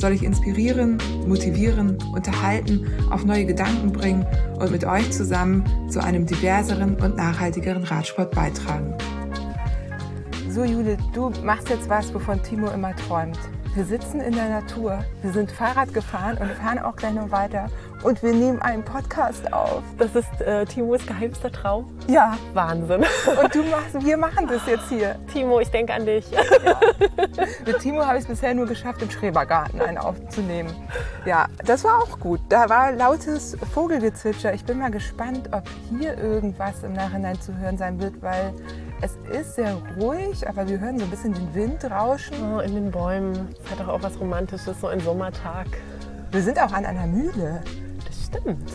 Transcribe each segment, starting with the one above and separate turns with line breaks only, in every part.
soll ich inspirieren, motivieren, unterhalten, auf neue Gedanken bringen und mit euch zusammen zu einem diverseren und nachhaltigeren Radsport beitragen. So Jule, du machst jetzt was, wovon Timo immer träumt. Wir sitzen in der Natur, wir sind Fahrrad gefahren und fahren auch gleich noch weiter und wir nehmen einen Podcast auf.
Das ist äh, Timos geheimster Traum.
Ja.
Wahnsinn.
Und du machst, wir machen das jetzt hier.
Timo, ich denke an dich. Ja.
Mit Timo habe ich es bisher nur geschafft, im Schrebergarten einen aufzunehmen. Ja, das war auch gut. Da war lautes Vogelgezwitscher. Ich bin mal gespannt, ob hier irgendwas im Nachhinein zu hören sein wird, weil es ist sehr ruhig, aber wir hören so ein bisschen den Wind rauschen.
Oh, in den Bäumen. Es hat doch auch was Romantisches, so ein Sommertag.
Wir sind auch an einer Mühle.
Das stimmt.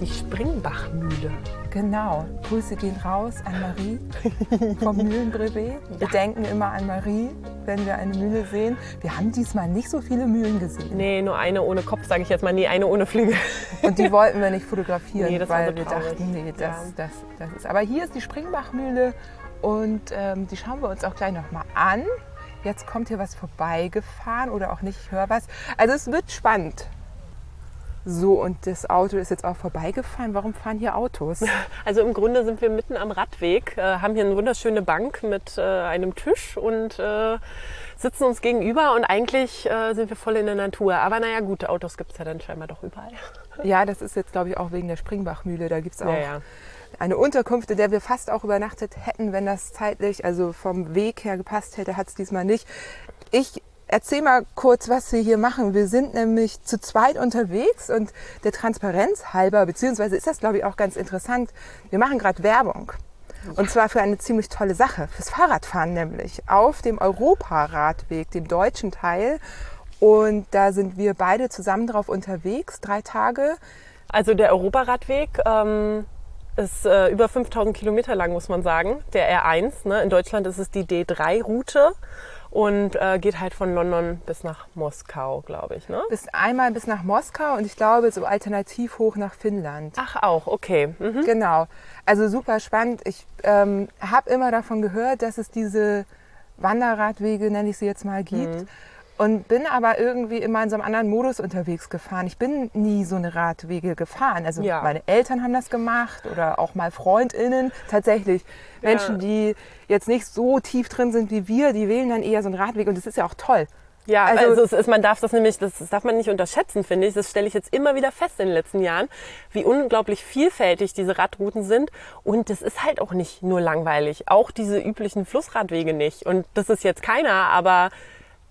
Die Springbachmühle.
Genau. Grüße gehen raus an Marie vom Mühlenbrevet. Wir ja. denken immer an Marie, wenn wir eine Mühle sehen. Wir haben diesmal nicht so viele Mühlen gesehen.
Nee, nur eine ohne Kopf, sage ich jetzt mal. Nee, eine ohne Flügel.
Und die wollten wir nicht fotografieren, nee, weil so wir dachten, nee, das, ja. das, das ist. Aber hier ist die Springbachmühle und ähm, die schauen wir uns auch gleich nochmal an. Jetzt kommt hier was vorbeigefahren oder auch nicht, ich höre was. Also es wird spannend. So, und das Auto ist jetzt auch vorbeigefahren. Warum fahren hier Autos?
Also im Grunde sind wir mitten am Radweg, äh, haben hier eine wunderschöne Bank mit äh, einem Tisch und äh, sitzen uns gegenüber und eigentlich sind wir voll in der Natur. Aber naja, gute Autos gibt es ja dann scheinbar doch überall.
Ja, das ist jetzt, glaube ich, auch wegen der Springbachmühle. Da gibt es auch ja, ja eine Unterkunft, in der wir fast auch übernachtet hätten, wenn das zeitlich, also vom Weg her gepasst hätte, hat es diesmal nicht. Ich erzähle mal kurz, was wir hier machen. Wir sind nämlich zu zweit unterwegs und der Transparenz halber, beziehungsweise ist das, glaube ich, auch ganz interessant, wir machen gerade Werbung. Und zwar für eine ziemlich tolle Sache, fürs Fahrradfahren nämlich, auf dem Europaradweg, dem deutschen Teil. Und da sind wir beide zusammen drauf unterwegs, drei Tage.
Also der Europaradweg, ähm, ist äh, über 5000 Kilometer lang, muss man sagen, der R1. Ne? In Deutschland ist es die D3-Route und äh, geht halt von London bis nach Moskau, glaube ich. Ne?
Bis einmal bis nach Moskau und ich glaube so alternativ hoch nach Finnland.
Ach auch, okay.
Mhm. Genau. Also super spannend. Ich ähm, habe immer davon gehört, dass es diese Wanderradwege, nenne ich sie jetzt mal, gibt. Mhm und bin aber irgendwie immer in so einem anderen Modus unterwegs gefahren. Ich bin nie so eine Radwege gefahren. Also ja. meine Eltern haben das gemacht oder auch mal Freundinnen. Tatsächlich Menschen, ja. die jetzt nicht so tief drin sind wie wir, die wählen dann eher so einen Radweg und das ist ja auch toll.
Ja, also, also es ist, man darf das nämlich, das darf man nicht unterschätzen, finde ich. Das stelle ich jetzt immer wieder fest in den letzten Jahren, wie unglaublich vielfältig diese Radrouten sind. Und das ist halt auch nicht nur langweilig. Auch diese üblichen Flussradwege nicht. Und das ist jetzt keiner, aber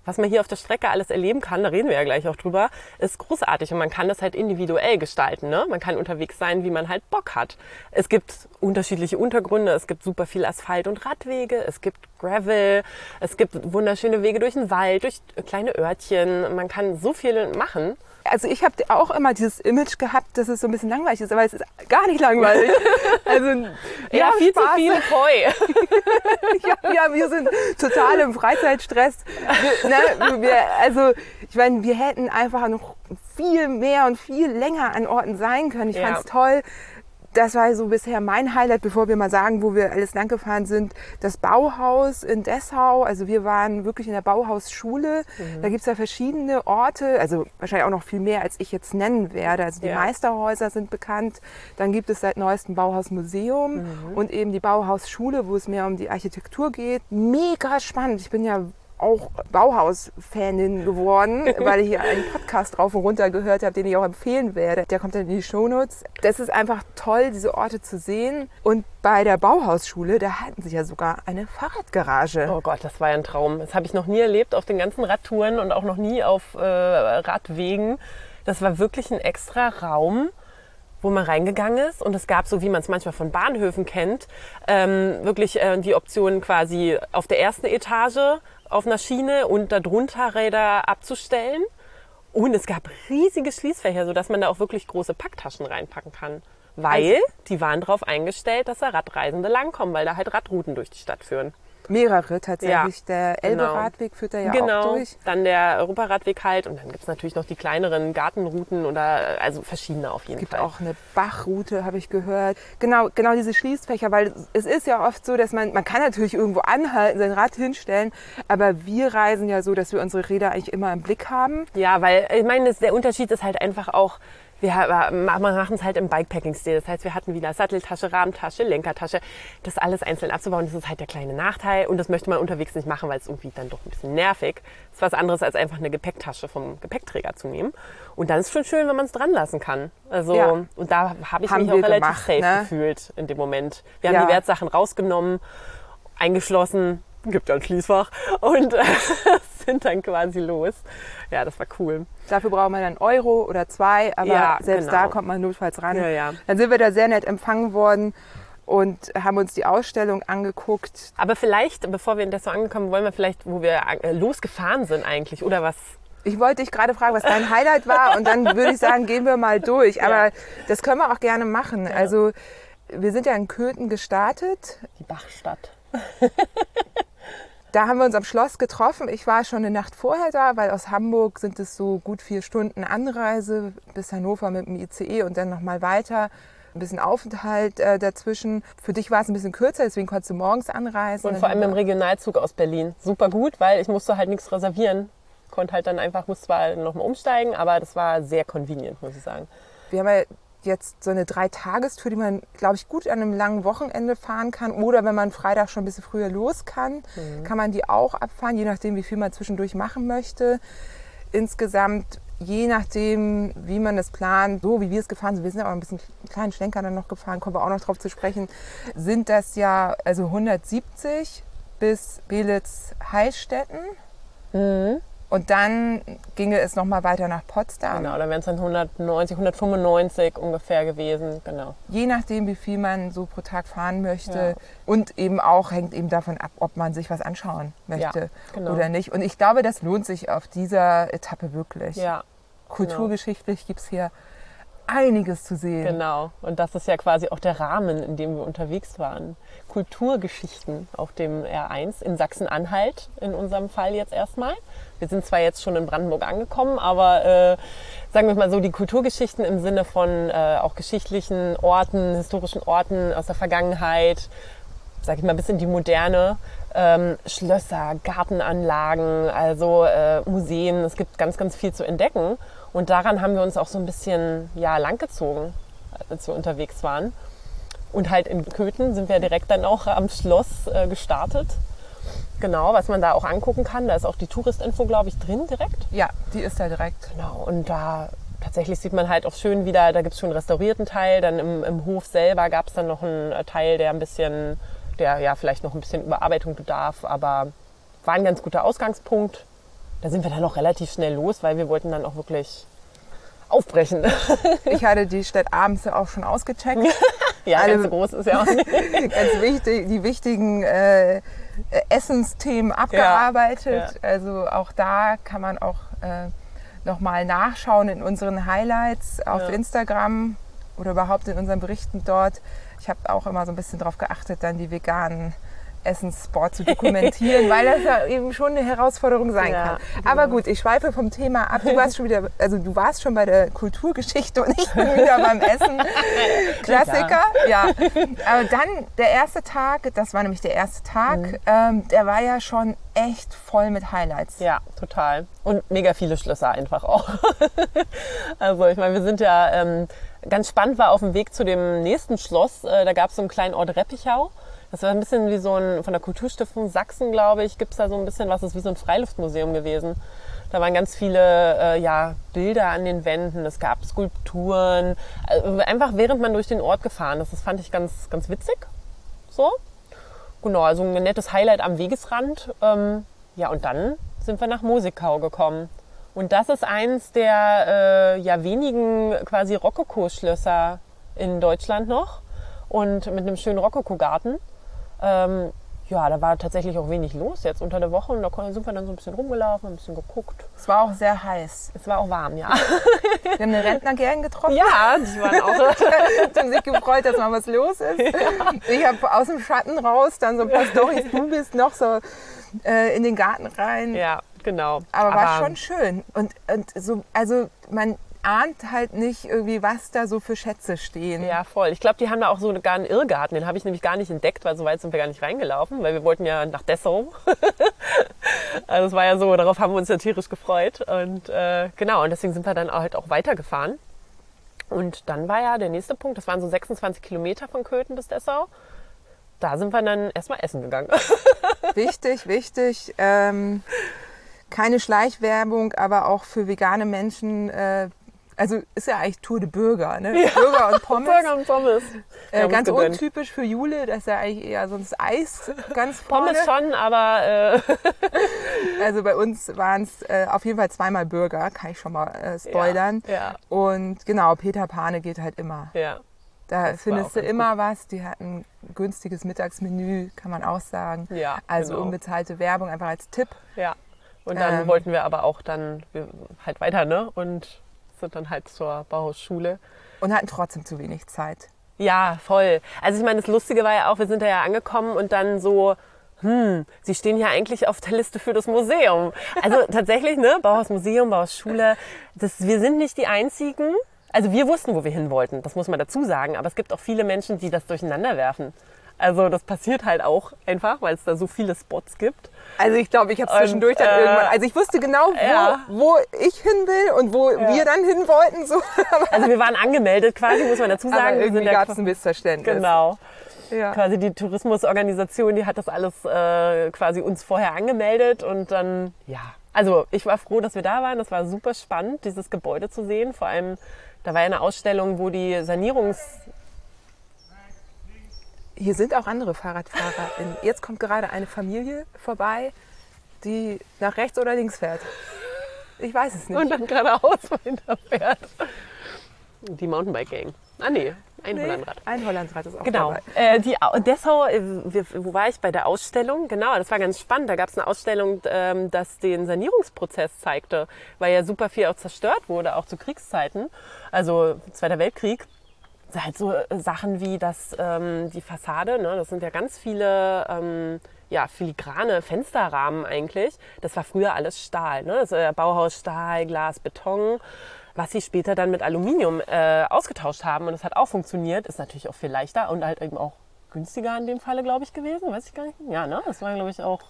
was man hier auf der Strecke alles erleben kann, da reden wir ja gleich auch drüber, ist großartig und man kann das halt individuell gestalten. Ne? Man kann unterwegs sein, wie man halt Bock hat. Es gibt unterschiedliche Untergründe, es gibt super viel Asphalt und Radwege, es gibt Gravel, es gibt wunderschöne Wege durch den Wald, durch kleine Örtchen. Man kann so viel machen
also ich habe auch immer dieses Image gehabt, dass es so ein bisschen langweilig ist, aber es ist gar nicht langweilig.
Also ja, viel Spaß. zu viel Koi.
ja, ja, wir sind total im Freizeitstress. Wir, ne, wir, also ich meine, wir hätten einfach noch viel mehr und viel länger an Orten sein können. Ich ja. fand es toll das war so bisher mein Highlight, bevor wir mal sagen, wo wir alles lang gefahren sind. Das Bauhaus in Dessau. Also wir waren wirklich in der Bauhausschule. Mhm. Da gibt's ja verschiedene Orte, also wahrscheinlich auch noch viel mehr, als ich jetzt nennen werde. Also die ja. Meisterhäuser sind bekannt. Dann gibt es seit neuestem Bauhausmuseum mhm. und eben die Bauhausschule, wo es mehr um die Architektur geht. Mega spannend. Ich bin ja auch Bauhaus-Fanin geworden, weil ich hier einen Podcast drauf und runter gehört habe, den ich auch empfehlen werde. Der kommt dann in die Shownotes. Das ist einfach toll, diese Orte zu sehen. Und bei der Bauhausschule, da hatten sie ja sogar eine Fahrradgarage.
Oh Gott, das war ja ein Traum. Das habe ich noch nie erlebt auf den ganzen Radtouren und auch noch nie auf äh, Radwegen. Das war wirklich ein extra Raum wo man reingegangen ist und es gab, so wie man es manchmal von Bahnhöfen kennt, ähm, wirklich äh, die Option quasi auf der ersten Etage auf einer Schiene und darunter Räder abzustellen. Und es gab riesige Schließfächer, sodass man da auch wirklich große Packtaschen reinpacken kann. Weil also, die waren darauf eingestellt, dass da Radreisende langkommen, weil da halt Radrouten durch die Stadt führen.
Mehrere tatsächlich. Ja, der Elbe-Radweg genau. führt da ja genau. auch durch.
Dann der Europaradweg halt und dann gibt es natürlich noch die kleineren Gartenrouten oder also verschiedene auf jeden
es gibt
Fall.
auch eine Bachroute, habe ich gehört. Genau, genau diese Schließfächer, weil es ist ja oft so, dass man, man kann natürlich irgendwo anhalten, sein Rad hinstellen, aber wir reisen ja so, dass wir unsere Räder eigentlich immer im Blick haben.
Ja, weil ich meine, der Unterschied ist halt einfach auch, wir machen es halt im Bikepacking-Stil. Das heißt, wir hatten wieder Satteltasche, Rahmentasche, Lenkertasche. Das alles einzeln abzubauen, das ist halt der kleine Nachteil. Und das möchte man unterwegs nicht machen, weil es irgendwie dann doch ein bisschen nervig ist. Ist was anderes, als einfach eine Gepäcktasche vom Gepäckträger zu nehmen. Und dann ist es schon schön, wenn man es dran lassen kann. Also, ja. und da habe ich Haben mich auch relativ gemacht, safe ne? gefühlt in dem Moment. Wir ja. haben die Wertsachen rausgenommen, eingeschlossen, gibt ja ein Schließfach und äh, sind dann quasi los. Ja, das war cool.
Dafür brauchen wir dann Euro oder zwei, aber ja, selbst genau. da kommt man notfalls ran.
Ja, ja.
Dann sind wir da sehr nett empfangen worden und haben uns die Ausstellung angeguckt.
Aber vielleicht, bevor wir in das so angekommen, wollen wir vielleicht, wo wir äh, losgefahren sind eigentlich oder was?
Ich wollte dich gerade fragen, was dein Highlight war und dann würde ich sagen, gehen wir mal durch. Aber ja. das können wir auch gerne machen. Also wir sind ja in Köthen gestartet.
Die Bachstadt.
Da haben wir uns am Schloss getroffen. Ich war schon eine Nacht vorher da, weil aus Hamburg sind es so gut vier Stunden Anreise bis Hannover mit dem ICE und dann nochmal weiter. Ein bisschen Aufenthalt äh, dazwischen. Für dich war es ein bisschen kürzer, deswegen konntest du morgens anreisen.
Und vor allem im Regionalzug aus Berlin. Super gut, weil ich musste halt nichts reservieren. Konnte halt dann einfach, musste zwar nochmal umsteigen, aber das war sehr convenient, muss ich sagen.
Wir haben ja jetzt so eine Dreitagestour, die man, glaube ich, gut an einem langen Wochenende fahren kann. Oder wenn man Freitag schon ein bisschen früher los kann, mhm. kann man die auch abfahren, je nachdem, wie viel man zwischendurch machen möchte. Insgesamt, je nachdem, wie man es plant, so wie wir es gefahren sind, wir sind ja auch ein bisschen einen kleinen Schlenker dann noch gefahren, kommen wir auch noch drauf zu sprechen, sind das ja also 170 bis Belitz-Heilstätten. Mhm. Und dann ginge es nochmal weiter nach Potsdam.
Genau, dann wären es dann 190, 195 ungefähr gewesen, genau.
Je nachdem, wie viel man so pro Tag fahren möchte. Ja. Und eben auch hängt eben davon ab, ob man sich was anschauen möchte ja, genau. oder nicht. Und ich glaube, das lohnt sich auf dieser Etappe wirklich.
Ja.
Kulturgeschichtlich genau. gibt es hier einiges zu sehen.
Genau. Und das ist ja quasi auch der Rahmen, in dem wir unterwegs waren. Kulturgeschichten auf dem R1 in Sachsen-Anhalt, in unserem Fall jetzt erstmal. Wir sind zwar jetzt schon in Brandenburg angekommen, aber äh, sagen wir mal so, die Kulturgeschichten im Sinne von äh, auch geschichtlichen Orten, historischen Orten aus der Vergangenheit, sag ich mal, bis in die Moderne, ähm, Schlösser, Gartenanlagen, also äh, Museen. Es gibt ganz, ganz viel zu entdecken. Und daran haben wir uns auch so ein bisschen ja, langgezogen, als wir unterwegs waren. Und halt in Köthen sind wir direkt dann auch am Schloss äh, gestartet. Genau, was man da auch angucken kann. Da ist auch die Touristinfo, glaube ich, drin direkt.
Ja, die ist da direkt.
Genau, und da tatsächlich sieht man halt auch schön wieder, da gibt es schon einen restaurierten Teil. Dann im, im Hof selber gab es dann noch einen äh, Teil, der ein bisschen, der ja vielleicht noch ein bisschen Überarbeitung bedarf, aber war ein ganz guter Ausgangspunkt. Da sind wir dann auch relativ schnell los, weil wir wollten dann auch wirklich aufbrechen.
ich hatte die Stadt abends auch schon ausgecheckt.
ja, Alle, ganz so groß ist ja auch nicht.
ganz wichtig, die wichtigen äh, Essensthemen abgearbeitet. Ja, ja. Also auch da kann man auch äh, nochmal nachschauen in unseren Highlights auf ja. Instagram oder überhaupt in unseren Berichten dort. Ich habe auch immer so ein bisschen darauf geachtet, dann die veganen Essenssport zu dokumentieren, weil das ja eben schon eine Herausforderung sein ja, kann. Genau. Aber gut, ich schweife vom Thema ab. Du warst schon wieder, also du warst schon bei der Kulturgeschichte und ich bin wieder beim Essen. Klassiker, ja. Aber dann der erste Tag, das war nämlich der erste Tag, mhm. ähm, der war ja schon echt voll mit Highlights.
Ja, total. Und mega viele Schlösser einfach auch. also ich meine, wir sind ja ähm, ganz spannend war auf dem Weg zu dem nächsten Schloss. Äh, da gab es so einen kleinen Ort Reppichau. Das war ein bisschen wie so ein, von der Kulturstiftung Sachsen, glaube ich, gibt es da so ein bisschen was, das ist wie so ein Freiluftmuseum gewesen. Da waren ganz viele äh, ja, Bilder an den Wänden, es gab Skulpturen, also einfach während man durch den Ort gefahren ist. Das fand ich ganz, ganz witzig. So. Genau, also ein nettes Highlight am Wegesrand. Ähm, ja, und dann sind wir nach Mosikau gekommen. Und das ist eins der äh, ja, wenigen quasi Rokoko-Schlösser in Deutschland noch und mit einem schönen Rokoko-Garten. Ähm, ja, da war tatsächlich auch wenig los jetzt unter der Woche und da sind wir dann so ein bisschen rumgelaufen, ein bisschen geguckt.
Es war auch sehr heiß.
Es war auch warm, ja.
Wir haben eine Rentnergang getroffen.
Ja, die waren auch.
die haben sich gefreut, dass mal was los ist. Ja. Ich habe aus dem Schatten raus dann so ein paar Storys. Du bist noch so äh, in den Garten rein.
Ja, genau.
Aber, Aber war schon schön. Und, und so, also man ahnt halt nicht irgendwie, was da so für Schätze stehen.
Ja, voll. Ich glaube, die haben da auch so gar einen Irrgarten. Den habe ich nämlich gar nicht entdeckt, weil so weit sind wir gar nicht reingelaufen, weil wir wollten ja nach Dessau. also es war ja so, darauf haben wir uns ja tierisch gefreut. Und äh, genau, und deswegen sind wir dann halt auch weitergefahren. Und dann war ja der nächste Punkt, das waren so 26 Kilometer von Köthen bis Dessau. Da sind wir dann erstmal essen gegangen.
wichtig, wichtig. Ähm, keine Schleichwerbung, aber auch für vegane Menschen äh, also ist ja eigentlich Tour de Bürger, ne? Ja. Bürger und Pommes.
Bürger und Pommes.
Äh, ganz untypisch für Jule, das ist ja eigentlich eher sonst Eis ganz vorne.
Pommes schon, aber... Äh
also bei uns waren es äh, auf jeden Fall zweimal Bürger, kann ich schon mal äh, spoilern.
Ja, ja.
Und genau, Peter Pane geht halt immer.
Ja.
Da das findest du immer gut. was. Die hatten ein günstiges Mittagsmenü, kann man auch sagen.
Ja,
also genau. unbezahlte Werbung einfach als Tipp.
Ja. Und dann ähm, wollten wir aber auch dann halt weiter, ne? Und sind dann halt zur Bauhausschule.
Und hatten trotzdem zu wenig Zeit.
Ja, voll. Also ich meine, das Lustige war ja auch, wir sind da ja angekommen und dann so, hm, Sie stehen ja eigentlich auf der Liste für das Museum. Also tatsächlich, ne, Bauhausmuseum, Bauhausschule, das, wir sind nicht die Einzigen. Also wir wussten, wo wir hin wollten, das muss man dazu sagen, aber es gibt auch viele Menschen, die das durcheinander werfen. Also das passiert halt auch einfach, weil es da so viele Spots gibt.
Also ich glaube, ich habe zwischendurch dann äh, irgendwann, also ich wusste genau, wo, ja. wo ich hin will und wo ja. wir dann hin wollten. So.
also wir waren angemeldet quasi, muss man dazu sagen.
Aber irgendwie gab es ein Missverständnis.
Genau. Ja. Quasi die Tourismusorganisation, die hat das alles äh, quasi uns vorher angemeldet und dann, ja. Also ich war froh, dass wir da waren. Das war super spannend, dieses Gebäude zu sehen. Vor allem, da war ja eine Ausstellung, wo die Sanierungs
hier sind auch andere Fahrradfahrer. Jetzt kommt gerade eine Familie vorbei, die nach rechts oder links fährt. Ich weiß es nicht.
Und dann geradeaus weiterfährt. Die Mountainbike Gang. Ah nee, ein nee, Hollandrad.
Ein Hollandrad ist auch
genau.
dabei.
Äh, die Dessau, äh, wo war ich bei der Ausstellung? Genau, das war ganz spannend. Da gab es eine Ausstellung, ähm, das den Sanierungsprozess zeigte, weil ja super viel auch zerstört wurde, auch zu Kriegszeiten, also Zweiter Weltkrieg halt so äh, Sachen wie das, ähm, die Fassade, ne? das sind ja ganz viele ähm, ja, filigrane Fensterrahmen eigentlich. Das war früher alles Stahl, ne? das äh, Bauhaus Stahl, Glas, Beton. Was sie später dann mit Aluminium äh, ausgetauscht haben und das hat auch funktioniert, ist natürlich auch viel leichter und halt eben auch günstiger in dem Falle, glaube ich, gewesen. Weiß ich gar nicht. Ja, ne? Das waren, glaube ich, auch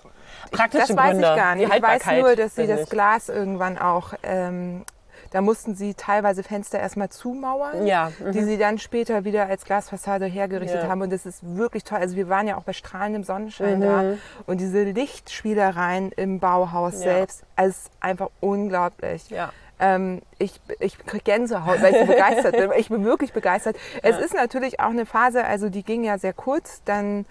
praktische
das
Gründe.
Das weiß ich gar nicht. Ich weiß nur, dass sie das Glas irgendwann auch ähm, da mussten sie teilweise Fenster erstmal zumauern,
ja.
mhm. die sie dann später wieder als Glasfassade hergerichtet ja. haben. Und das ist wirklich toll. Also wir waren ja auch bei strahlendem Sonnenschein mhm. da. Und diese Lichtspielereien im Bauhaus ja. selbst, also ist einfach unglaublich.
Ja.
Ähm, ich, ich kriege Gänsehaut, weil ich so begeistert bin. Ich bin wirklich begeistert. Ja. Es ist natürlich auch eine Phase, also die ging ja sehr kurz. Dann,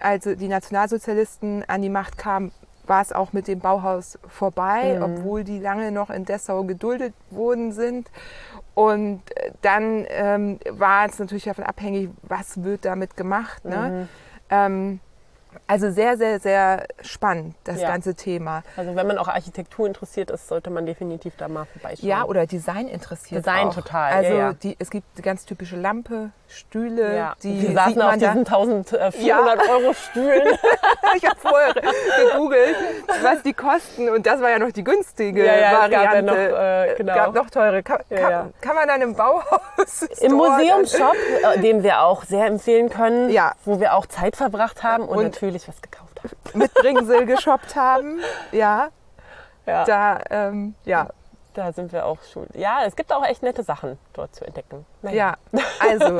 als die Nationalsozialisten an die Macht kamen, war es auch mit dem Bauhaus vorbei, mhm. obwohl die lange noch in Dessau geduldet worden sind. Und äh, dann ähm, war es natürlich davon abhängig, was wird damit gemacht. Ne? Mhm. Ähm, also sehr, sehr, sehr spannend, das ja. ganze Thema.
Also wenn man auch Architektur interessiert ist, sollte man definitiv da mal vorbeischauen.
Ja, oder Design interessiert
Design
auch.
total.
Also
ja, ja.
Die, es gibt die ganz typische Lampe, Stühle.
Ja.
Die
Wir saßen auf diesen 1400 Euro Stühlen.
ich habe vorher gegoogelt, was die kosten und das war ja noch die günstige Variante.
Gab ja noch, äh, genau.
gab noch teure. Kann, kann, kann, man dann im Bauhaus?
Im Museumshop, äh, den wir auch sehr empfehlen können, wo wir auch Zeit verbracht haben und, und natürlich was gekauft haben.
Mit Bringsel geshoppt haben, ja. Ja. Da, ähm, ja,
da sind wir auch schon. Ja, es gibt auch echt nette Sachen dort zu entdecken.
Naja. Ja, also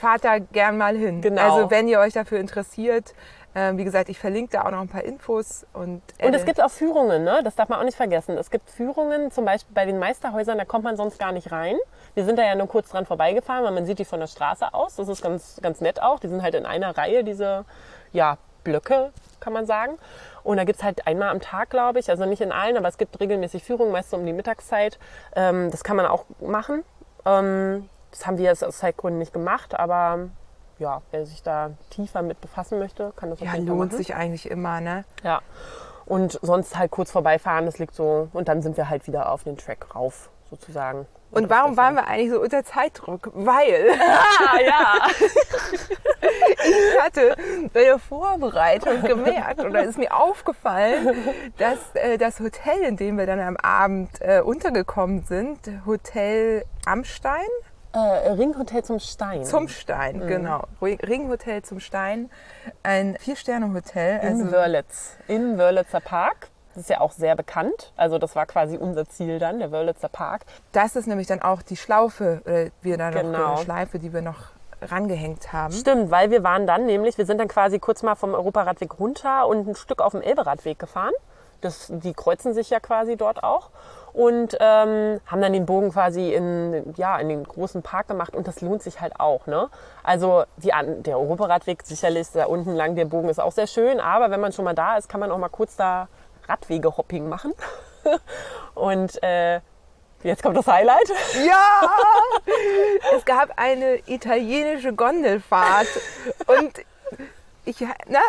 fahrt da gern mal hin.
Genau.
Also wenn ihr euch dafür interessiert, äh, wie gesagt, ich verlinke da auch noch ein paar Infos. Und,
äh, und es gibt auch Führungen, ne? das darf man auch nicht vergessen. Es gibt Führungen, zum Beispiel bei den Meisterhäusern, da kommt man sonst gar nicht rein. Wir sind da ja nur kurz dran vorbeigefahren, weil man sieht die von der Straße aus. Das ist ganz, ganz nett auch. Die sind halt in einer Reihe, diese ja, Blöcke, kann man sagen. Und da gibt es halt einmal am Tag, glaube ich, also nicht in allen, aber es gibt regelmäßig Führungen, meist so um die Mittagszeit. Ähm, das kann man auch machen. Ähm, das haben wir jetzt aus Zeitgründen nicht gemacht, aber ja, wer sich da tiefer mit befassen möchte, kann das auf
Ja,
jeden Fall
lohnt
machen.
sich eigentlich immer, ne?
Ja. Und sonst halt kurz vorbeifahren, das liegt so. Und dann sind wir halt wieder auf den Track rauf, sozusagen.
Und warum waren wir eigentlich so unter Zeitdruck? Weil
Ah, ja.
ich hatte bei der Vorbereitung gemerkt oder ist mir aufgefallen, dass äh, das Hotel, in dem wir dann am Abend äh, untergekommen sind, Hotel Amstein,
äh, Ringhotel zum Stein.
zum Stein,
Mhm.
genau, Ring- Ringhotel zum Stein, ein Vier-Sterne-Hotel.
in
Also,
Wörlitz. Im Wörlitzer Park. Das ist ja auch sehr bekannt. Also das war quasi unser Ziel dann, der Wörlitzer Park.
das ist nämlich dann auch die Schlaufe, äh, wir da noch
Genau.
eine Schleife, die wir noch rangehängt haben.
Stimmt, weil wir waren dann nämlich, wir sind dann quasi kurz mal vom Europaradweg runter und ein Stück auf dem Elberadweg gefahren. Das, die kreuzen sich ja quasi dort auch. Und ähm, haben dann den Bogen quasi in, ja, in den großen Park gemacht und das lohnt sich halt auch. Ne? Also die, der Europaradweg sicherlich da unten lang, der Bogen ist auch sehr schön, aber wenn man schon mal da ist, kann man auch mal kurz da Radwege-Hopping machen. und äh, jetzt kommt das Highlight.
Ja! es gab eine italienische Gondelfahrt und ich, na,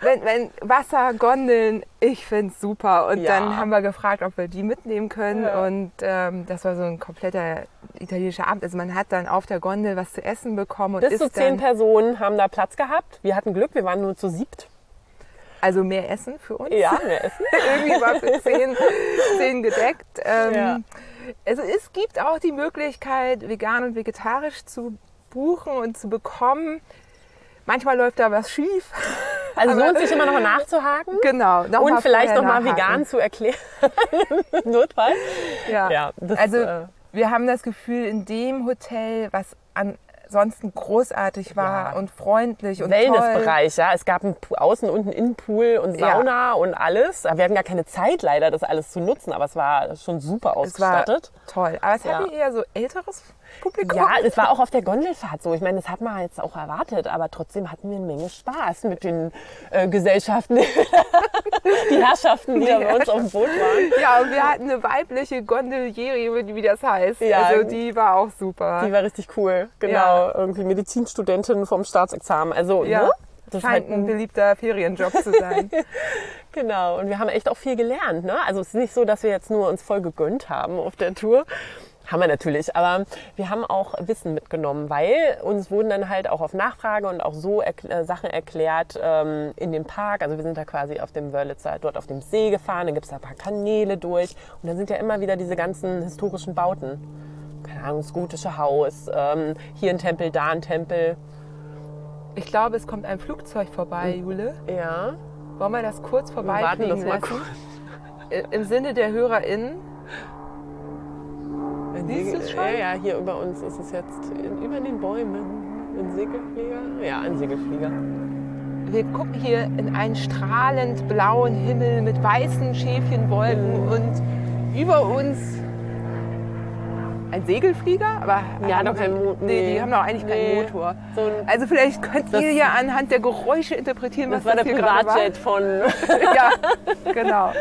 wenn, wenn Wasser, Gondeln, ich find's super. Und
Ja.
dann haben wir gefragt, ob wir die mitnehmen können.
Ja.
Und ähm, das war so ein kompletter italienischer Abend. Also man hat dann auf der Gondel was zu essen bekommen und
Bis zu zehn Personen haben da Platz gehabt. Wir hatten Glück, wir waren nur zu siebt.
Also mehr Essen für uns.
Ja, mehr Essen.
Irgendwie war für zehn, zehn gedeckt. Ähm,
Ja.
Also es gibt auch die Möglichkeit, vegan und vegetarisch zu buchen und zu bekommen. Manchmal läuft da was schief.
Also
Aber-
lohnt sich immer noch nachzuhaken.
Genau. noch
Und vielleicht
vorher
noch mal
nachhaken.
vegan zu erklären. Notfall.
Ja.
Ja, das,
also
äh,
wir haben das Gefühl, in dem Hotel, was ansonsten großartig war
Ja.
und freundlich und toll.
Wellnessbereich, ja. Es gab einen außen und einen Innenpool und
Ja.
Sauna und alles. Wir hatten gar keine Zeit leider, das alles zu nutzen, aber es war schon super ausgestattet.
toll. Aber es
Ja.
hatte eher so älteres Publikum.
Ja, es war auch auf der Gondelfahrt so. Ich meine, das hat man jetzt auch erwartet, aber trotzdem hatten wir eine Menge Spaß mit den äh, Gesellschaften, die Herrschaften, die da bei uns auf dem Boot waren.
Ja, und wir hatten eine weibliche Gondelierin, wie das heißt.
Ja.
Also die war auch super.
Die war richtig cool. Genau, irgendwie Medizinstudentin vom Staatsexamen. Also,
Ja.
ne? Das
Scheint ein
ein,
beliebter Ferienjob zu sein.
genau. Und wir haben echt auch viel gelernt. Ne? Also es ist nicht so, dass wir jetzt nur uns voll gegönnt haben auf der Tour. Haben wir natürlich, aber wir haben auch Wissen mitgenommen, weil uns wurden dann halt auch auf Nachfrage und auch so erkl- äh, Sachen erklärt ähm, in dem Park. Also wir sind da quasi auf dem Wörlitzer, dort auf dem See gefahren, dann gibt es da ein paar Kanäle durch und dann sind ja immer wieder diese ganzen historischen Bauten. Keine Ahnung, das gotische Haus, ähm, hier ein Tempel, da ein Tempel.
Ich glaube, es kommt ein Flugzeug vorbei,
Hm.
Jule.
Ja,
Wollen wir das kurz
warten
vorbeifliegen
das mal
lassen? I- Im Sinne der HörerInnen. Siehst
Segel-
du's schon?
Ja, ja, hier über uns ist es jetzt in, über den Bäumen. Ein Segelflieger? Ja, ein Segelflieger.
Wir gucken hier in einen strahlend blauen Himmel mit weißen Schäfchenwolken und über uns ein Segelflieger, aber
Ja, doch
die-
kein Mo-
nee, die haben doch eigentlich
Nee.
keinen Motor.
So ein,
Also vielleicht könnt
Das-
ihr ja anhand der Geräusche interpretieren,
das
was
war
das
der
hier gerade
Privatjet von.
war. Ja, genau.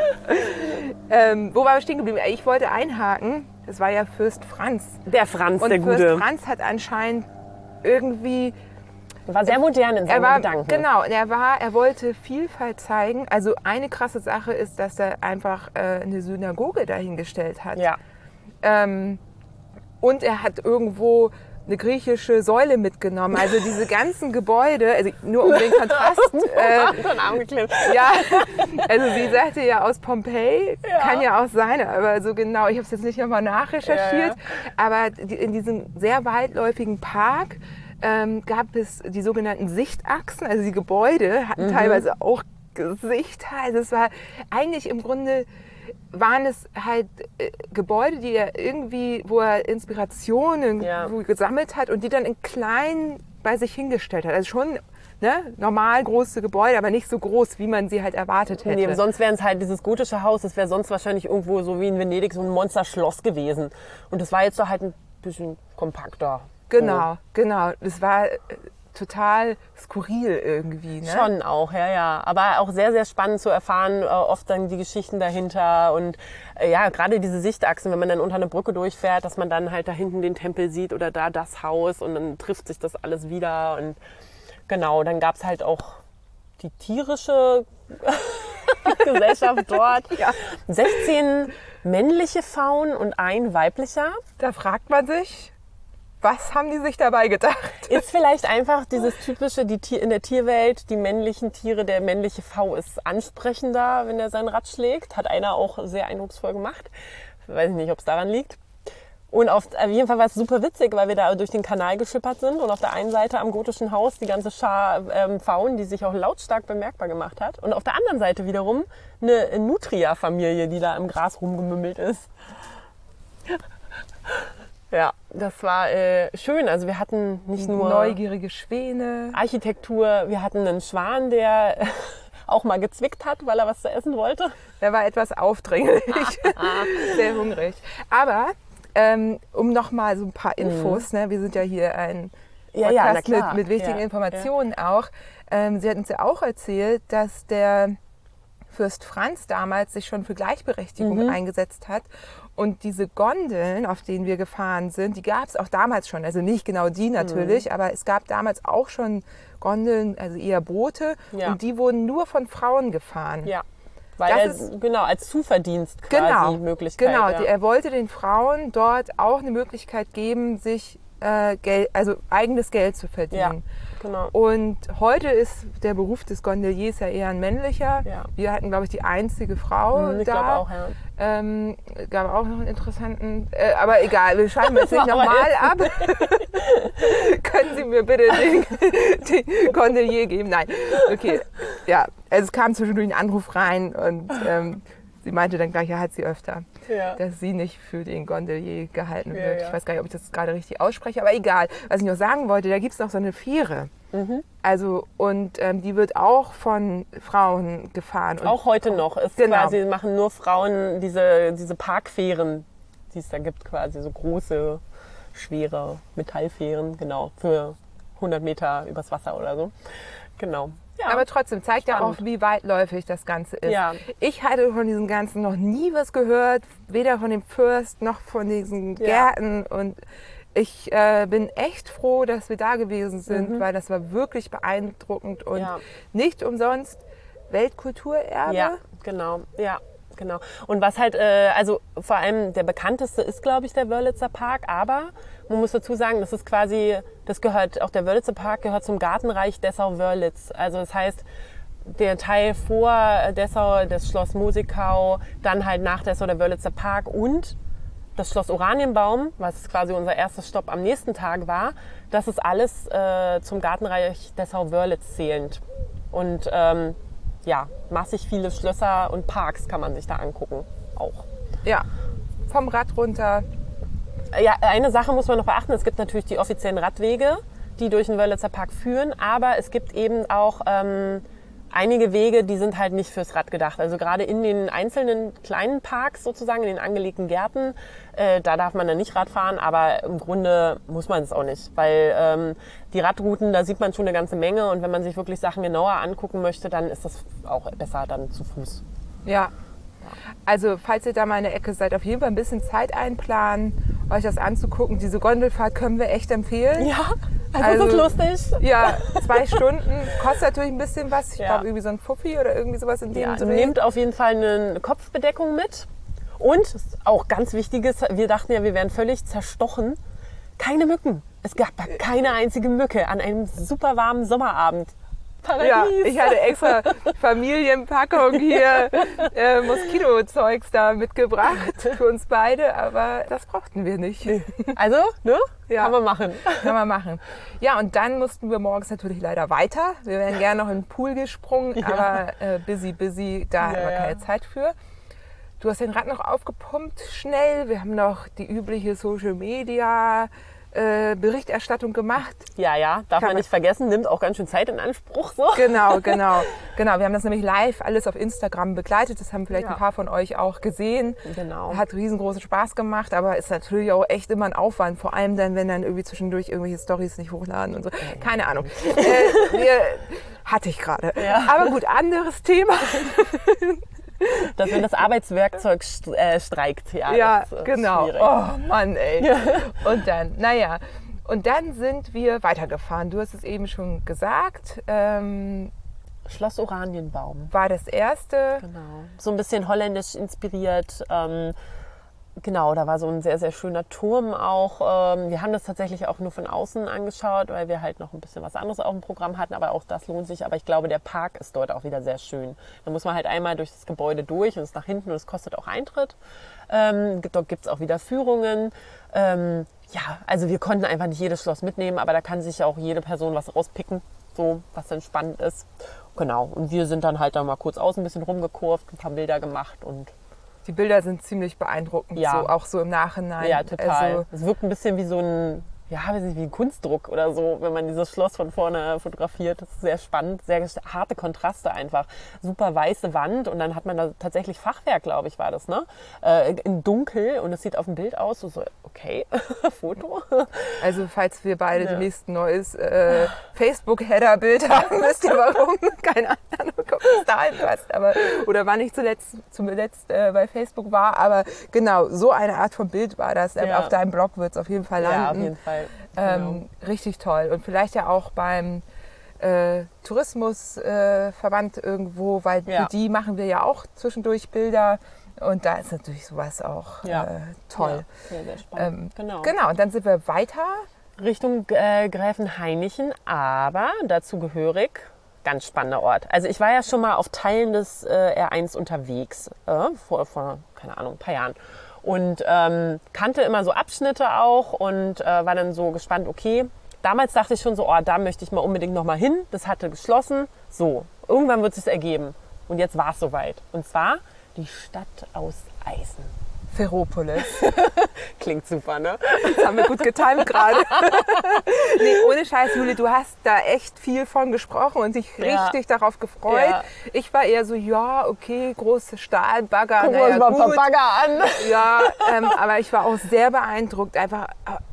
ähm, wo waren wir stehen geblieben? Ich wollte einhaken. Das war ja Fürst Franz.
Der Franz,
Und
der
Fürst
Gute.
Franz hat anscheinend irgendwie
War sehr modern in
er
seinen
war
Gedanken.
genau, er war, er wollte Vielfalt zeigen. Also eine krasse Sache ist, dass er einfach äh, eine Synagoge dahingestellt hat.
Ja.
Ähm, und er hat irgendwo eine griechische Säule mitgenommen. Also diese ganzen Gebäude, also nur um den Kontrast. äh, ja, also sie sagte ja aus Pompeji, kann ja auch sein, aber so genau, ich habe es jetzt nicht nochmal nachrecherchiert,
Ja,
aber die, in diesem sehr weitläufigen Park ähm, gab es die sogenannten Sichtachsen, also die Gebäude hatten
Mhm.
teilweise auch Gesichter, also es war eigentlich im Grunde waren es halt äh, Gebäude, die er irgendwie, wo er Inspirationen
Ja.
gesammelt hat und die dann in klein bei sich hingestellt hat. Also schon ne, normal große Gebäude, aber nicht so groß, wie man sie halt erwartet hätte.
Nee, sonst wären es halt dieses gotische Haus, das wäre sonst wahrscheinlich irgendwo so wie in Venedig so ein Monsterschloss gewesen. Und das war jetzt so halt ein bisschen kompakter.
Genau, genau. Das war äh, total skurril irgendwie. Ne?
Schon auch, ja, ja. Aber auch sehr, sehr spannend zu erfahren, äh, oft dann die Geschichten dahinter und äh, ja, gerade diese Sichtachsen, wenn man dann unter eine Brücke durchfährt, dass man dann halt da hinten den Tempel sieht oder da das Haus und dann trifft sich das alles wieder und genau, dann gab's halt auch die tierische Gesellschaft dort.
Ja.
16 männliche Faunen und ein weiblicher.
Da fragt man sich, was haben die sich dabei gedacht?
Ist vielleicht einfach dieses typische, die Tier, in der Tierwelt, die männlichen Tiere, der männliche V ist ansprechender, wenn er sein Rad schlägt. Hat einer auch sehr eindrucksvoll gemacht. Weiß ich nicht, ob es daran liegt. Und auf, auf jeden Fall war es super witzig, weil wir da durch den Kanal geschippert sind und auf der einen Seite am gotischen Haus die ganze Schar ähm, Faun, die sich auch lautstark bemerkbar gemacht hat. Und auf der anderen Seite wiederum eine Nutria-Familie, die da im Gras rumgemümmelt ist. Ja, das war äh, schön. Also wir hatten nicht nur
Neugierige Schwäne.
Architektur, wir hatten einen Schwan, der auch mal gezwickt hat, weil er was zu essen wollte.
Der war etwas aufdringlich, sehr hungrig. Aber ähm, um noch mal so ein paar Infos, ne? wir sind ja hier ein
Mhm. Ja, ja,
Podcast mit, mit wichtigen
Ja,
Informationen auch. Ähm, sie hat uns ja auch erzählt, dass der Fürst Franz damals sich schon für Gleichberechtigung
Mhm.
eingesetzt hat. Und diese Gondeln, auf denen wir gefahren sind, die gab es auch damals schon. Also nicht genau die natürlich,
Mhm.
aber es gab damals auch schon Gondeln, also eher Boote.
Ja.
Und die wurden nur von Frauen gefahren.
Ja. Weil
Das
er, genau, als Zuverdienst quasi
Genau,
Möglichkeit.
genau.
ja.
Die, er wollte den Frauen dort auch eine Möglichkeit geben, sich äh, Geld, also eigenes Geld zu
ja,
verdienen.
Genau.
Und heute ist der Beruf des Gondeliers ja eher ein männlicher.
Ja.
Wir hatten, glaube ich, die einzige Frau
Hm, Ich
da.
glaube auch, ja.
Ähm, gab auch noch einen interessanten, äh, aber egal, wir schreiben jetzt nicht nochmal ab. Können Sie mir bitte den, den Gondelier geben? Nein, okay. Ja, also es kam zwischendurch ein Anruf rein und ähm, sie meinte dann gleich, ja, hat sie öfter,
Ja.
dass sie nicht für den Gondelier gehalten
Ja,
wird. Ich weiß gar nicht, ob ich das gerade richtig ausspreche, aber egal. Was ich noch sagen wollte, da gibt es noch so eine Fähre.
Mhm.
Also, und ähm, die wird auch von Frauen gefahren.
Auch heute noch. Ist
Genau.
quasi machen nur Frauen diese, diese Parkfähren, die es da gibt, quasi so große, schwere Metallfähren, genau, für 100 Meter übers Wasser oder so. Genau. Ja,
Aber trotzdem zeigt ja auch,
Spannend.
wie weitläufig das Ganze ist.
Ja.
Ich hatte von diesem Ganzen noch nie was gehört, weder von dem Fürst noch von diesen
Ja.
Gärten. Und ich äh, bin echt froh, dass wir da gewesen sind, weil das war wirklich beeindruckend und
Mhm. Ja.
nicht umsonst Weltkulturerbe.
Ja, genau, ja, genau. Und was halt, äh, also vor allem der bekannteste ist, glaube ich, der Wörlitzer Park, aber man muss dazu sagen, das ist quasi, das gehört, auch der Wörlitzer Park gehört zum Gartenreich Dessau-Wörlitz. Also das heißt, der Teil vor Dessau, das Schloss Musikau, dann halt nach Dessau der Wörlitzer Park und das Schloss Oranienbaum, was quasi unser erster Stopp am nächsten Tag war, das ist alles äh, zum Gartenreich Dessau-Wörlitz zählend. Und ähm, ja, massig viele Schlösser und Parks kann man sich da angucken. Auch.
ja. Vom Rad runter.
Ja, eine Sache muss man noch beachten. Es gibt natürlich die offiziellen Radwege, die durch den Wörlitzer Park führen, aber es gibt eben auch ähm, einige Wege, die sind halt nicht fürs Rad gedacht. Also gerade in den einzelnen kleinen Parks sozusagen, in den angelegten Gärten, äh, da darf man dann nicht Rad fahren, aber im Grunde muss man es auch nicht, weil ähm, die Radrouten, da sieht man schon eine ganze Menge und wenn man sich wirklich Sachen genauer angucken möchte, dann ist das auch besser dann zu Fuß.
Ja. Also, falls ihr da mal in der Ecke seid, auf jeden Fall ein bisschen Zeit einplanen, euch das anzugucken. Diese Gondelfahrt können wir echt empfehlen.
Ja, also,
Also-
das ist lustig.
Ja, zwei Stunden. Kostet natürlich ein bisschen was. Ich
Ja.
glaube, irgendwie so ein Fuffi oder irgendwie sowas in dem
Ja,
Dreh.
nehmt auf jeden Fall eine Kopfbedeckung mit. Und auch ganz wichtiges, wir dachten ja, wir wären völlig zerstochen. Keine Mücken. Es gab da keine einzige Mücke an einem super warmen Sommerabend. Paradies.
Ja, ich hatte extra Familienpackung hier, äh, Moskitozeugs da mitgebracht für uns beide, aber das brauchten wir nicht.
also, ne?
Ja.
Kann man machen.
Kann man machen. Ja, und dann mussten wir morgens natürlich leider weiter. Wir wären gerne noch in den Pool gesprungen,
Ja.
aber äh, busy, busy, da hatten
Ja,
wir
ja.
keine Zeit für. Du hast den Rad noch aufgepumpt, schnell. Wir haben noch die übliche Social Media äh, Berichterstattung gemacht.
Ja, ja, darf
Kann
man nicht vergessen, nimmt auch ganz schön Zeit in Anspruch. So.
Genau, genau, genau. Wir haben das nämlich live alles auf Instagram begleitet. Das haben vielleicht
Ja.
ein paar von euch auch gesehen.
Genau.
Hat riesengroßen Spaß gemacht, aber ist natürlich auch echt immer ein Aufwand. Vor allem dann, wenn dann irgendwie zwischendurch irgendwelche Stories nicht hochladen und so. Keine Ahnung. äh, wir, hatte ich gerade.
Ja.
Aber gut, anderes Thema.
Dass wenn das Arbeitswerkzeug st äh, streikt. Ja,
Ja,
ist
genau.
schwierig.
Oh Mann, ey. Und dann, naja. Und dann sind wir weitergefahren. Du hast es eben schon gesagt. Ähm,
Schloss Oranienbaum.
war das erste.
Genau. So ein bisschen holländisch inspiriert. Ähm, genau, da war so ein sehr, sehr schöner Turm auch. Ähm, wir haben das tatsächlich auch nur von außen angeschaut, weil wir halt noch ein bisschen was anderes auf dem Programm hatten. Aber auch das lohnt sich. Aber ich glaube, der Park ist dort auch wieder sehr schön. Da muss man halt einmal durch das Gebäude durch und es nach hinten und es kostet auch Eintritt. Ähm, dort gibt es auch wieder Führungen. Ähm, ja, also wir konnten einfach nicht jedes Schloss mitnehmen, aber da kann sich auch jede Person was rauspicken, so was dann spannend ist. Genau. Und wir sind dann halt da mal kurz außen ein bisschen rumgekurvt, ein paar Bilder gemacht und
Die Bilder sind ziemlich beeindruckend,
Ja.
so, auch so im Nachhinein.
ja, total.
Also,
es wirkt ein bisschen wie so ein, ja, weiß nicht, wie ein Kunstdruck oder so, wenn man dieses Schloss von vorne fotografiert. Das ist sehr spannend, sehr harte Kontraste einfach. Super weiße Wand und dann hat man da tatsächlich Fachwerk, glaube ich, war das, ne? Äh, in dunkel und es sieht auf dem Bild aus, so, so okay, Foto.
also falls wir beide
Ja.
demnächst ein neues äh, Facebook-Header-Bild haben, wisst ihr warum. Keine Ahnung, ob es dahin passt. Aber, oder wann ich zuletzt, zuletzt äh, bei Facebook war. Aber genau, so eine Art von Bild war das.
Ja.
Auf deinem Blog wird es auf jeden Fall landen.
Ja, auf jeden Fall. Genau.
Ähm, richtig toll. Und vielleicht ja auch beim äh, Tourismusverband äh, irgendwo, weil
Ja.
für die machen wir ja auch zwischendurch Bilder. Und da ist natürlich sowas auch
Ja.
äh, toll.
Ja, sehr, sehr spannend.
Ähm,
genau.
Genau, und dann sind wir weiter.
Richtung äh, Gräfenhainichen, aber dazu gehörig ganz spannender Ort. Also ich war ja schon mal auf Teilen des äh, R1 unterwegs, äh, vor, vor, keine Ahnung, ein paar Jahren. Und ähm, kannte immer so Abschnitte auch und äh, war dann so gespannt, okay, damals dachte ich schon so, oh, da möchte ich mal unbedingt noch mal hin. Das hatte geschlossen. So, irgendwann wird es ergeben. Und jetzt war es soweit. Und zwar die Stadt aus Eisen.
Ferropolis.
Klingt super, ne?
Das haben wir gut getimt gerade. nee, ohne Scheiß, Juli, du hast da echt viel von gesprochen und dich
Ja.
richtig darauf gefreut.
Ja.
Ich war eher so, ja, okay, große Stahlbagger.
Gucken wir uns mal ein paar. Bagger an.
Ja, ähm, aber ich war auch sehr beeindruckt. Einfach,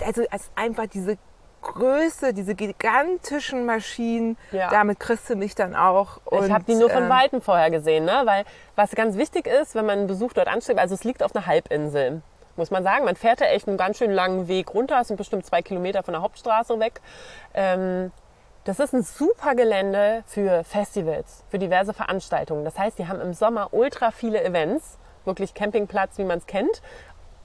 also als einfach diese Größe, diese gigantischen Maschinen,
Ja.
damit kriegst du mich dann auch. Und,
ich habe die nur von
ähm,
Weitem vorher gesehen, ne? weil was ganz wichtig ist, wenn man einen Besuch dort anstrebt, also es liegt auf einer Halbinsel, muss man sagen. Man fährt da echt einen ganz schön langen Weg runter, es sind bestimmt zwei Kilometer von der Hauptstraße weg. Ähm, das ist ein super Gelände für Festivals, für diverse Veranstaltungen. Das heißt, die haben im Sommer ultra viele Events, wirklich Campingplatz, wie man es kennt,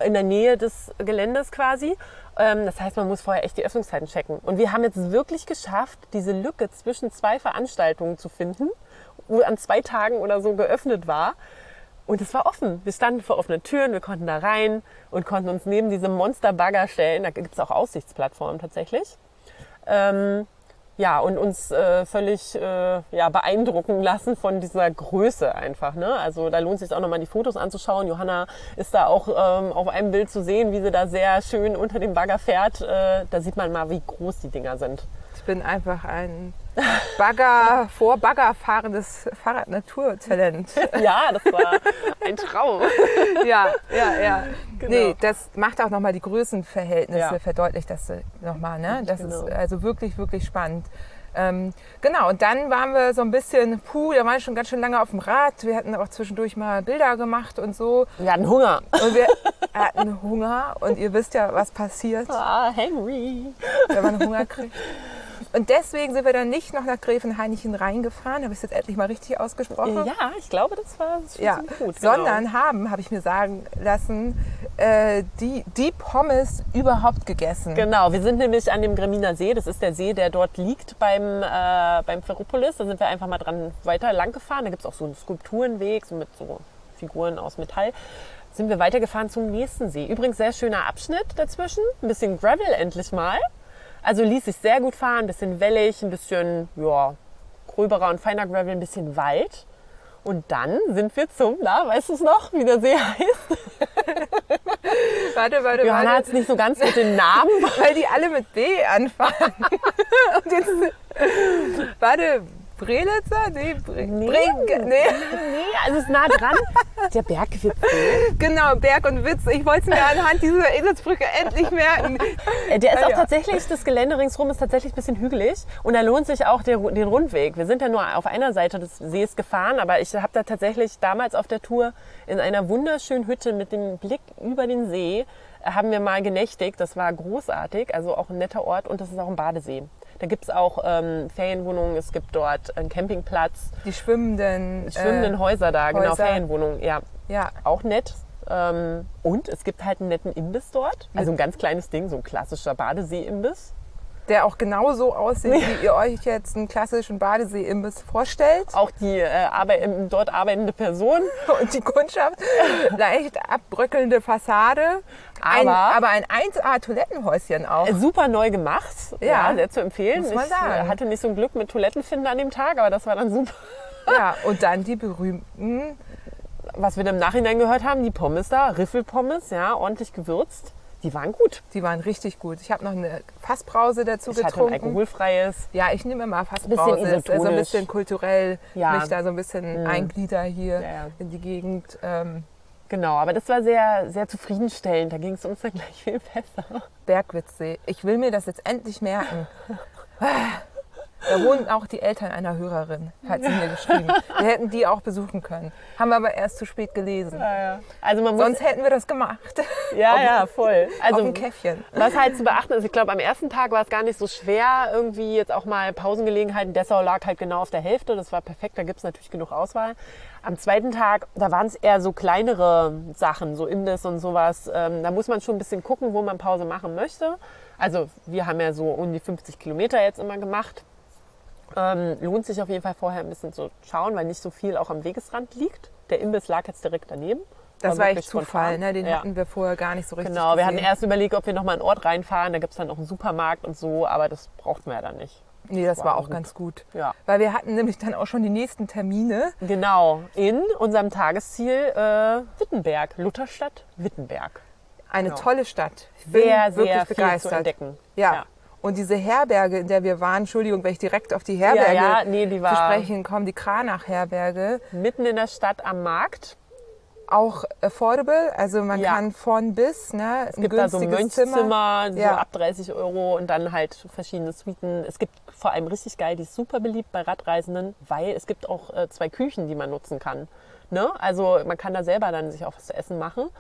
in der Nähe des Geländes quasi. Ähm, das heißt, man muss vorher echt die Öffnungszeiten checken. Und wir haben jetzt wirklich geschafft, diese Lücke zwischen zwei Veranstaltungen zu finden, wo an zwei Tagen oder so geöffnet war. Und es war offen. Wir standen vor offenen Türen, wir konnten da rein und konnten uns neben diese Monster-Bagger stellen. Da gibt es auch Aussichtsplattformen tatsächlich. Ähm, ja, und uns äh, völlig äh, ja, beeindrucken lassen von dieser Größe einfach. Ne? Also da lohnt es sich auch nochmal die Fotos anzuschauen. Johanna ist da auch ähm, auf einem Bild zu sehen, wie sie da sehr schön unter dem Bagger fährt. Äh, da sieht man mal, wie groß die Dinger sind.
Ich bin einfach ein Bagger, vor Bagger fahrendes Fahrrad-Naturtalent.
Ja, das war ein Traum.
ja, ja, ja.
Genau.
Nee, das macht auch nochmal die Größenverhältnisse,
Ja.
verdeutlicht das nochmal. Ne? Das
Genau.
ist also wirklich, wirklich spannend. Ähm, genau, und dann waren wir so ein bisschen, puh, da waren wir schon ganz schön lange auf dem Rad. Wir hatten auch zwischendurch mal Bilder gemacht und so.
Wir hatten Hunger.
Und wir hatten Hunger und ihr wisst ja, was passiert,
Ah, Henry.
wenn man Hunger kriegt. Und deswegen sind wir dann nicht noch nach Gräfenhainichen reingefahren, habe ich es jetzt endlich mal richtig ausgesprochen.
Ja, ich glaube, das war schon
Ja,
gut. genau.
sondern haben, habe ich mir sagen lassen, äh, die, die Pommes überhaupt gegessen.
Genau, wir sind nämlich an dem Greminer See. Das ist der See, der dort liegt beim, äh, beim Ferropolis. Da sind wir einfach mal dran weiter lang gefahren. Da gibt es auch so einen Skulpturenweg so mit so Figuren aus Metall. Sind wir weitergefahren zum nächsten See. Übrigens sehr schöner Abschnitt dazwischen. Ein bisschen Gravel endlich mal. Also ließ sich sehr gut fahren. Ein bisschen wellig, ein bisschen ja, gröberer und feiner Gravel, ein bisschen Wald. Und dann sind wir zum, na, weißt du es noch, wie der See heißt?
warte, warte,
Johanna hat es nicht so ganz mit den Namen.
Weil die alle mit B anfangen. Und jetzt, warte, Brelitzer? Nee, Bre
Nee.
Bre nee.
Nee, also es ist nah dran. Der Bergwitz.
Genau, Berg und Witz. Ich wollte es mir anhand dieser Eselsbrücke endlich merken.
Äh, Der ist auch
ja.
tatsächlich, das Gelände ringsrum ist tatsächlich ein bisschen hügelig und da lohnt sich auch der, den Rundweg. Wir sind ja nur auf einer Seite des Sees gefahren, aber ich habe da tatsächlich damals auf der Tour in einer wunderschönen Hütte mit dem Blick über den See äh, haben wir mal genächtigt. Das war großartig, also auch ein netter Ort und das ist auch ein Badesee. Da gibt es auch ähm, Ferienwohnungen, es gibt dort einen Campingplatz,
Die schwimmenden.
schwimmenden
äh,
Häuser da, genau,
Häuser.
Ferienwohnungen, ja.
Ja,
Auch nett. Ähm, und es gibt halt einen netten Imbiss dort. Also ein ganz kleines Ding, so ein klassischer Badesee-Imbiss.
Der auch genauso aussieht, wie ihr euch jetzt einen klassischen Badesee-Imbiss vorstellt.
Auch die äh, arbeit im- dort arbeitende Person.
Und die Kundschaft, leicht abbröckelnde Fassade. Ein,
Aber-
ein 1A-Toilettenhäuschen auch.
Äh, Super neu gemacht.
Ja,
Ja, sehr zu empfehlen.
muss man
ich
sagen.
äh, hatte nicht so ein Glück mit Toilettenfinden an dem Tag, aber das war dann super.
Ja, und dann die berühmten
Was wir dann im Nachhinein gehört haben, die Pommes da, Riffelpommes, ja, ordentlich gewürzt. Die waren gut.
Die waren richtig gut. Ich habe noch eine Fassbrause dazu
Ich hatte ein
getrunken.
alkoholfreies.
Ja, ich nehme immer
Bisschen
Fassbrause. Ist so ein
isotonisch.
bisschen kulturell
Ja.
mich da so ein bisschen einglieder hier
Ja, ja.
in die Gegend. Ähm,
Genau, aber das war sehr, sehr zufriedenstellend. Da ging es uns dann gleich viel besser.
Bergwitzsee. Ich will mir das jetzt endlich merken. Da wohnen auch die Eltern einer Hörerin, hat sie mir geschrieben. Wir hätten die auch besuchen können. Haben wir aber erst zu spät gelesen.
Also man muss,
Sonst hätten wir das gemacht.
ja, ja, voll.
Auf
Also
dem Käffchen.
Was halt zu beachten ist, ich glaube, am ersten Tag war es gar nicht so schwer, irgendwie jetzt auch mal Pausengelegenheiten. Dessau lag halt genau auf der Hälfte, das war perfekt, da gibt es natürlich genug Auswahl. Am zweiten Tag, da waren es eher so kleinere Sachen, so Imbiss und sowas. Ähm, da muss man schon ein bisschen gucken, wo man Pause machen möchte. Also wir haben ja so um die 50 Kilometer jetzt immer gemacht. Ähm, lohnt sich auf jeden Fall vorher ein bisschen zu schauen, weil nicht so viel auch am Wegesrand liegt. Der Imbiss lag jetzt direkt daneben.
Das war echt Zufall, ne? den
Ja.
hatten wir vorher gar nicht so richtig
Genau, wir hatten
gesehen.
erst überlegt, ob wir nochmal einen Ort reinfahren. Da gibt es dann auch einen Supermarkt und so, aber das brauchten wir ja dann nicht.
Nee, das
war
war auch
gut.
ganz gut.
Ja.
Weil wir hatten nämlich dann auch schon die nächsten Termine.
Genau, in unserem Tagesziel äh, Wittenberg, Lutherstadt Wittenberg.
Eine
Genau.
tolle Stadt. Ich bin
Sehr,
wirklich
sehr viel
begeistert.
zu entdecken.
Ja.
Ja.
Und diese Herberge, in der wir waren, Entschuldigung, wenn ich direkt auf die Herberge
ja, nee, die
zu
war-
sprechen komme, die Kranach-Herberge,
Mitten in der Stadt am Markt.
auch affordable. Also man
Ja.
kann von bis, ne?
Es gibt da so ein Mönchszimmer, so
Ja.
ab 30 Euro und dann halt verschiedene Suiten. Es gibt vor allem richtig geil, die ist super beliebt bei Radreisenden, weil es gibt auch äh, zwei Küchen, die man nutzen kann. Ne? Also man kann da selber dann sich auch was zu essen machen.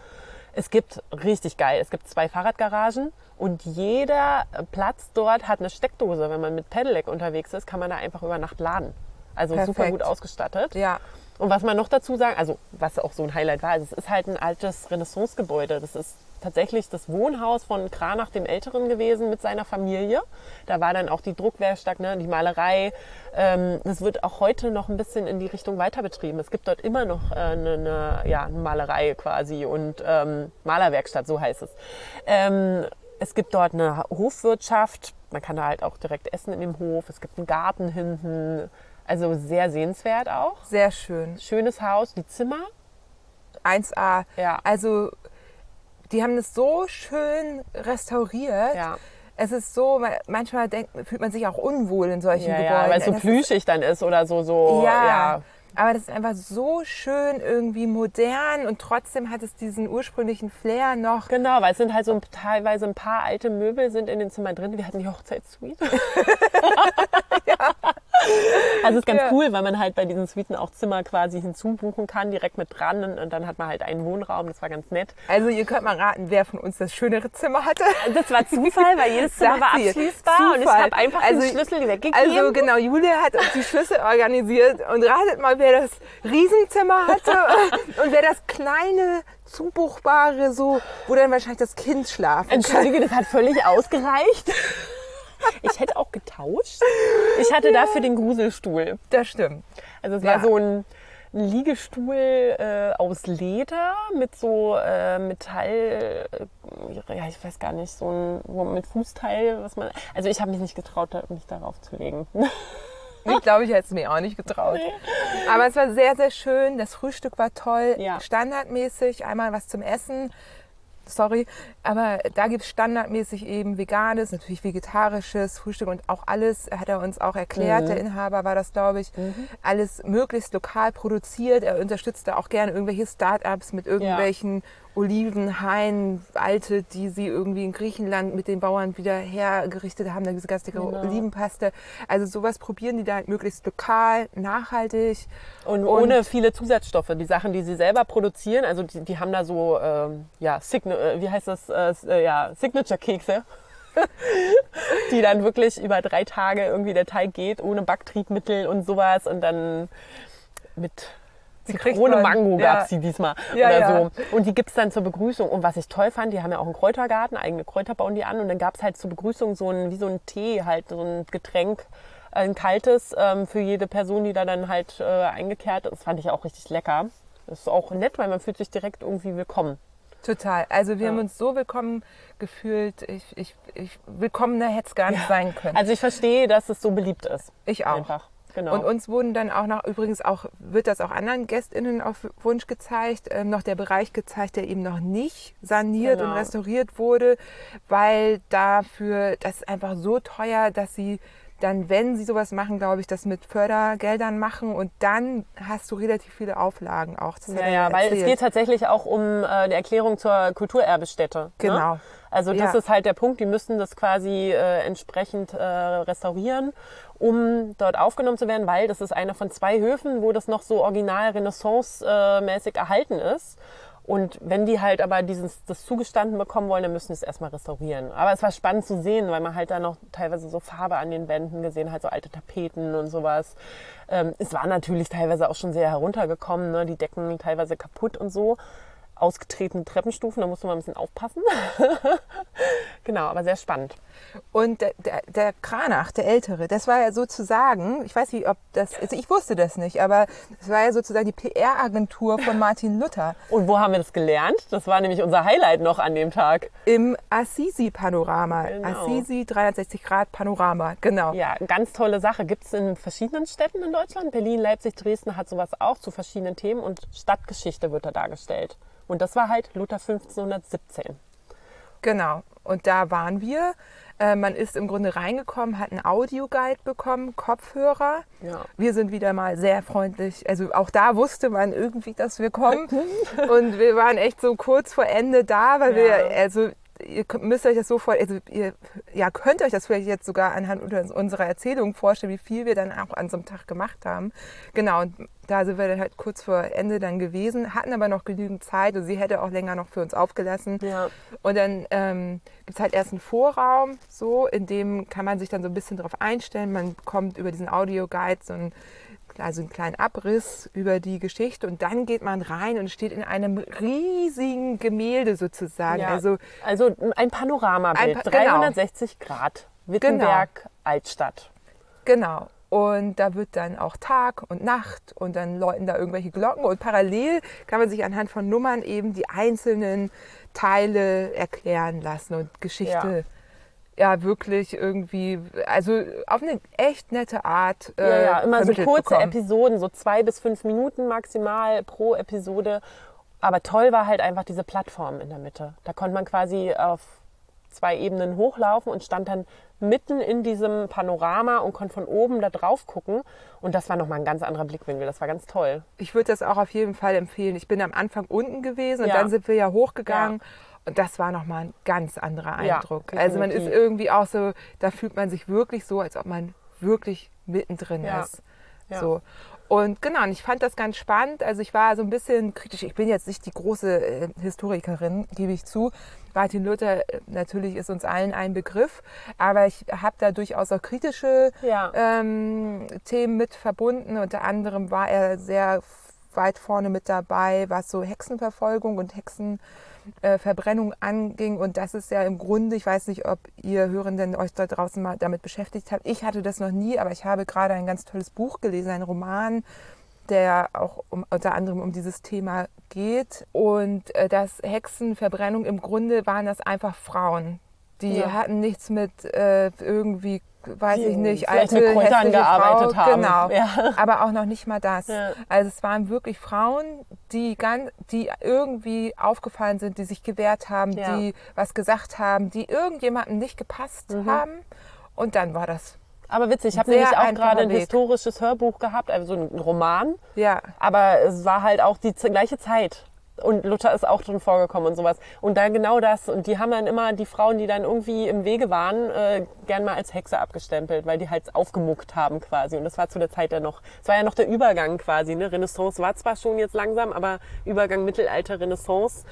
Es gibt richtig geil, es gibt zwei Fahrradgaragen und jeder Platz dort hat eine Steckdose. Wenn man mit Pedelec unterwegs ist, kann man da einfach über Nacht laden. Also super
Perfekt.
gut ausgestattet.
Ja,
Und was man noch dazu sagen, also was auch so ein Highlight war, also es ist halt ein altes Renaissancegebäude. Das ist tatsächlich das Wohnhaus von Kranach dem Älteren gewesen mit seiner Familie. Da war dann auch die Druckwerkstatt, ne, die Malerei. Ähm, das wird auch heute noch ein bisschen in die Richtung weiter betrieben. Es gibt dort immer noch äh, eine, eine, ja, eine Malerei quasi und ähm, Malerwerkstatt, so heißt es. Ähm, es gibt dort eine Hofwirtschaft. Man kann da halt auch direkt essen in dem Hof. Es gibt einen Garten hinten. Also sehr sehenswert auch
sehr schön.
schönes Haus, die Zimmer.
1A.
Ja.
Also die haben es so schön restauriert.
Ja.
Es ist so, manchmal denkt, fühlt man sich auch unwohl in solchen
Ja,
Gebäuden.
ja, weil es so
Das ist-
plüschig dann ist oder so, so,
Ja,
ja.
aber das ist einfach so schön irgendwie modern und trotzdem hat es diesen ursprünglichen Flair noch.
Genau, weil es sind halt so ein- teilweise ein paar alte Möbel sind in den Zimmern drin. Wir hatten die Hochzeitssuite. Also es ist ganz
Ja.
cool, weil man halt bei diesen Suiten auch Zimmer quasi hinzubuchen kann, direkt mit dran und, und dann hat man halt einen Wohnraum. Das war ganz nett.
Also ihr könnt mal raten, wer von uns das schönere Zimmer hatte.
Das war Zufall, weil jedes Zimmer war abschließbar und ich
Zufall.
habe einfach
Also-
den Schlüssel weggegeben.
Also genau, Julia hat uns die Schlüssel organisiert und ratet mal, wer das Riesenzimmer hatte und wer das kleine, zubuchbare, so, wo dann wahrscheinlich das Kind schlafen kann.
Entschuldige, das hat völlig ausgereicht. Ich hätte auch getauscht. Ich hatte dafür den Gruselstuhl.
Das stimmt.
Also es
Ja.
war so ein, Liegestuhl äh, aus Leder mit so äh, Metall, äh, ja ich weiß gar nicht, so ein wo mit Fußteil, was man. Also ich habe mich nicht getraut, mich darauf zu legen.
Ich glaube, ich hätte es mir auch nicht getraut. Aber es war sehr, sehr schön. Das Frühstück war toll.
Ja.
Standardmäßig. Einmal was zum Essen. sorry. Aber da gibt es standardmäßig eben veganes, natürlich vegetarisches Frühstück und auch alles, hat er uns auch erklärt, mhm. der Inhaber war das, glaube ich, mhm. alles möglichst lokal produziert. Er unterstützt da auch gerne irgendwelche Start-ups mit irgendwelchen ja. Olivenhain, alte, die sie irgendwie in Griechenland mit den Bauern wieder hergerichtet haben, dann diese ganz dicke genau. Olivenpaste. Also sowas probieren die da halt möglichst lokal, nachhaltig.
Und, und, ohne viele Zusatzstoffe. Die Sachen, die sie selber produzieren, also die, die haben da so, ähm, ja, Sign äh, wie heißt das, äh, äh, ja, Signature-Kekse. die dann wirklich über drei Tage irgendwie der Teig geht, ohne Backtriebmittel und sowas und dann mit Zitrone Mango ja. gab sie diesmal ja, oder ja. so. Und die gibt's dann zur Begrüßung. Und was ich toll fand, die haben ja auch einen Kräutergarten, eigene Kräuter bauen die an. Und dann gab's halt zur Begrüßung so ein, wie so ein Tee, halt so ein Getränk, ein kaltes ähm, für jede Person, die da dann halt äh, eingekehrt ist. Das fand ich auch richtig lecker. Das ist auch nett, weil man fühlt sich direkt irgendwie willkommen.
Total. Also wir ja. haben uns so willkommen gefühlt. Ich, ich, ich willkommener hätte es gar nicht ja. sein können.
Also ich verstehe, dass es so beliebt ist.
Ich auch. Einfach. Genau. Und uns wurden dann auch noch, übrigens auch, wird das auch anderen GästInnen auf Wunsch gezeigt, äh, noch der Bereich gezeigt, der eben noch nicht saniert genau. und restauriert wurde, weil dafür, das ist einfach so teuer, dass sie dann, wenn sie sowas machen, glaube ich, das mit Fördergeldern machen und dann hast du relativ viele Auflagen auch.
Das ja, ja, weil es geht tatsächlich auch um äh, die Erklärung zur Kulturerbestätte. Ne?
Genau. Ne?
Also das ja. ist halt der Punkt, die müssten das quasi äh, entsprechend äh, restaurieren um dort aufgenommen zu werden, weil das ist einer von zwei Höfen, wo das noch so original Renaissance-mäßig erhalten ist. Und wenn die halt aber dieses, das zugestanden bekommen wollen, dann müssen sie es erstmal restaurieren. Aber es war spannend zu sehen, weil man halt da noch teilweise so Farbe an den Wänden gesehen hat, so alte Tapeten und sowas. Ähm, es war natürlich teilweise auch schon sehr heruntergekommen, ne? die Decken teilweise kaputt und so ausgetretene Treppenstufen, da musste man ein bisschen aufpassen. genau, aber sehr spannend.
Und der, der, der, Kranach, der Ältere, das war ja sozusagen, ich weiß nicht, ob das, also ich wusste das nicht, aber das war ja sozusagen die PR-Agentur von Martin Luther.
Und wo haben wir das gelernt? Das war nämlich unser Highlight noch an dem Tag.
Im Assisi-Panorama. Genau. Assisi 360 Grad Panorama, genau.
Ja, ganz tolle Sache. Gibt es in verschiedenen Städten in Deutschland. Berlin, Leipzig, Dresden hat sowas auch zu verschiedenen Themen und Stadtgeschichte wird da dargestellt. Und das war halt Luther 1517.
Genau. Und da waren wir. Äh, man ist im Grunde reingekommen, hat einen Audioguide bekommen, Kopfhörer. Ja. Wir sind wieder mal sehr freundlich. Also auch da wusste man irgendwie, dass wir kommen. und wir waren echt so kurz vor Ende da, weil ja. wir, also ihr müsst euch das so vorstellen, also ihr ja, könnt euch das vielleicht jetzt sogar anhand unserer Erzählung vorstellen, wie viel wir dann auch an so einem Tag gemacht haben. Genau, und da sind wir dann halt kurz vor Ende dann gewesen, hatten aber noch genügend Zeit und sie hätte auch länger noch für uns aufgelassen. Ja. Und dann ähm, gibt es halt erst einen Vorraum, so, in dem kann man sich dann so ein bisschen drauf einstellen. Man kommt über diesen Audioguide so ein also einen kleinen Abriss über die Geschichte und dann geht man rein und steht in einem riesigen Gemälde sozusagen. Ja,
also, also ein Panoramabild, ein pa 360 genau. Grad, Wittenberg, genau. Altstadt.
Genau. Und da wird dann auch Tag und Nacht und dann läuten da irgendwelche Glocken und parallel kann man sich anhand von Nummern eben die einzelnen Teile erklären lassen und Geschichte. Ja ja wirklich irgendwie, also auf eine echt nette Art.
Äh, ja, ja, immer so kurze bekommen. Episoden, so zwei bis fünf Minuten maximal pro Episode. Aber toll war halt einfach diese Plattform in der Mitte. Da konnte man quasi auf zwei Ebenen hochlaufen und stand dann mitten in diesem Panorama und konnte von oben da drauf gucken. Und das war nochmal ein ganz anderer Blickwinkel. Das war ganz toll.
Ich würde das auch auf jeden Fall empfehlen. Ich bin am Anfang unten gewesen und ja. dann sind wir ja hochgegangen. Ja. Und das war nochmal ein ganz anderer Eindruck. Ja, also man ist irgendwie auch so, da fühlt man sich wirklich so, als ob man wirklich mittendrin ist. Ja. So. Und genau, und ich fand das ganz spannend. Also ich war so ein bisschen kritisch. Ich bin jetzt nicht die große äh, Historikerin, gebe ich zu. Martin Luther äh, natürlich ist uns allen ein Begriff, aber ich habe da durchaus auch kritische ja. ähm, Themen mit verbunden. Unter anderem war er sehr weit vorne mit dabei, was so Hexenverfolgung und Hexen äh, Verbrennung anging. Und das ist ja im Grunde, ich weiß nicht, ob ihr Hörenden euch da draußen mal damit beschäftigt habt. Ich hatte das noch nie, aber ich habe gerade ein ganz tolles Buch gelesen, ein Roman, der auch um, unter anderem um dieses Thema geht. Und äh, das Hexenverbrennung, im Grunde waren das einfach Frauen, Die
Ja.
hatten nichts mit äh, irgendwie, weiß ich nicht,
vielleicht
alte, hässliche
gearbeitet
Frau.
haben.
Genau.
Ja.
Aber auch noch nicht mal das.
Ja.
Also es waren wirklich Frauen, die, ganz, die irgendwie aufgefallen sind, die sich gewehrt haben,
Ja.
die was gesagt haben, die irgendjemandem nicht gepasst
Mhm.
haben. Und dann war das.
Aber witzig, ich habe nämlich auch gerade ein historisches Hörbuch gehabt, also ein Roman.
Ja,
Aber es war halt auch die gleiche Zeit. Und Luther ist auch drin vorgekommen und sowas. Und da genau das. Und die haben dann immer die Frauen, die dann irgendwie im Wege waren, äh, gern mal als Hexe abgestempelt, weil die halt aufgemuckt haben quasi. Und das war zu der Zeit ja noch, es war ja noch der Übergang quasi. Ne? Renaissance war zwar schon jetzt langsam, aber Übergang Mittelalter, Renaissance,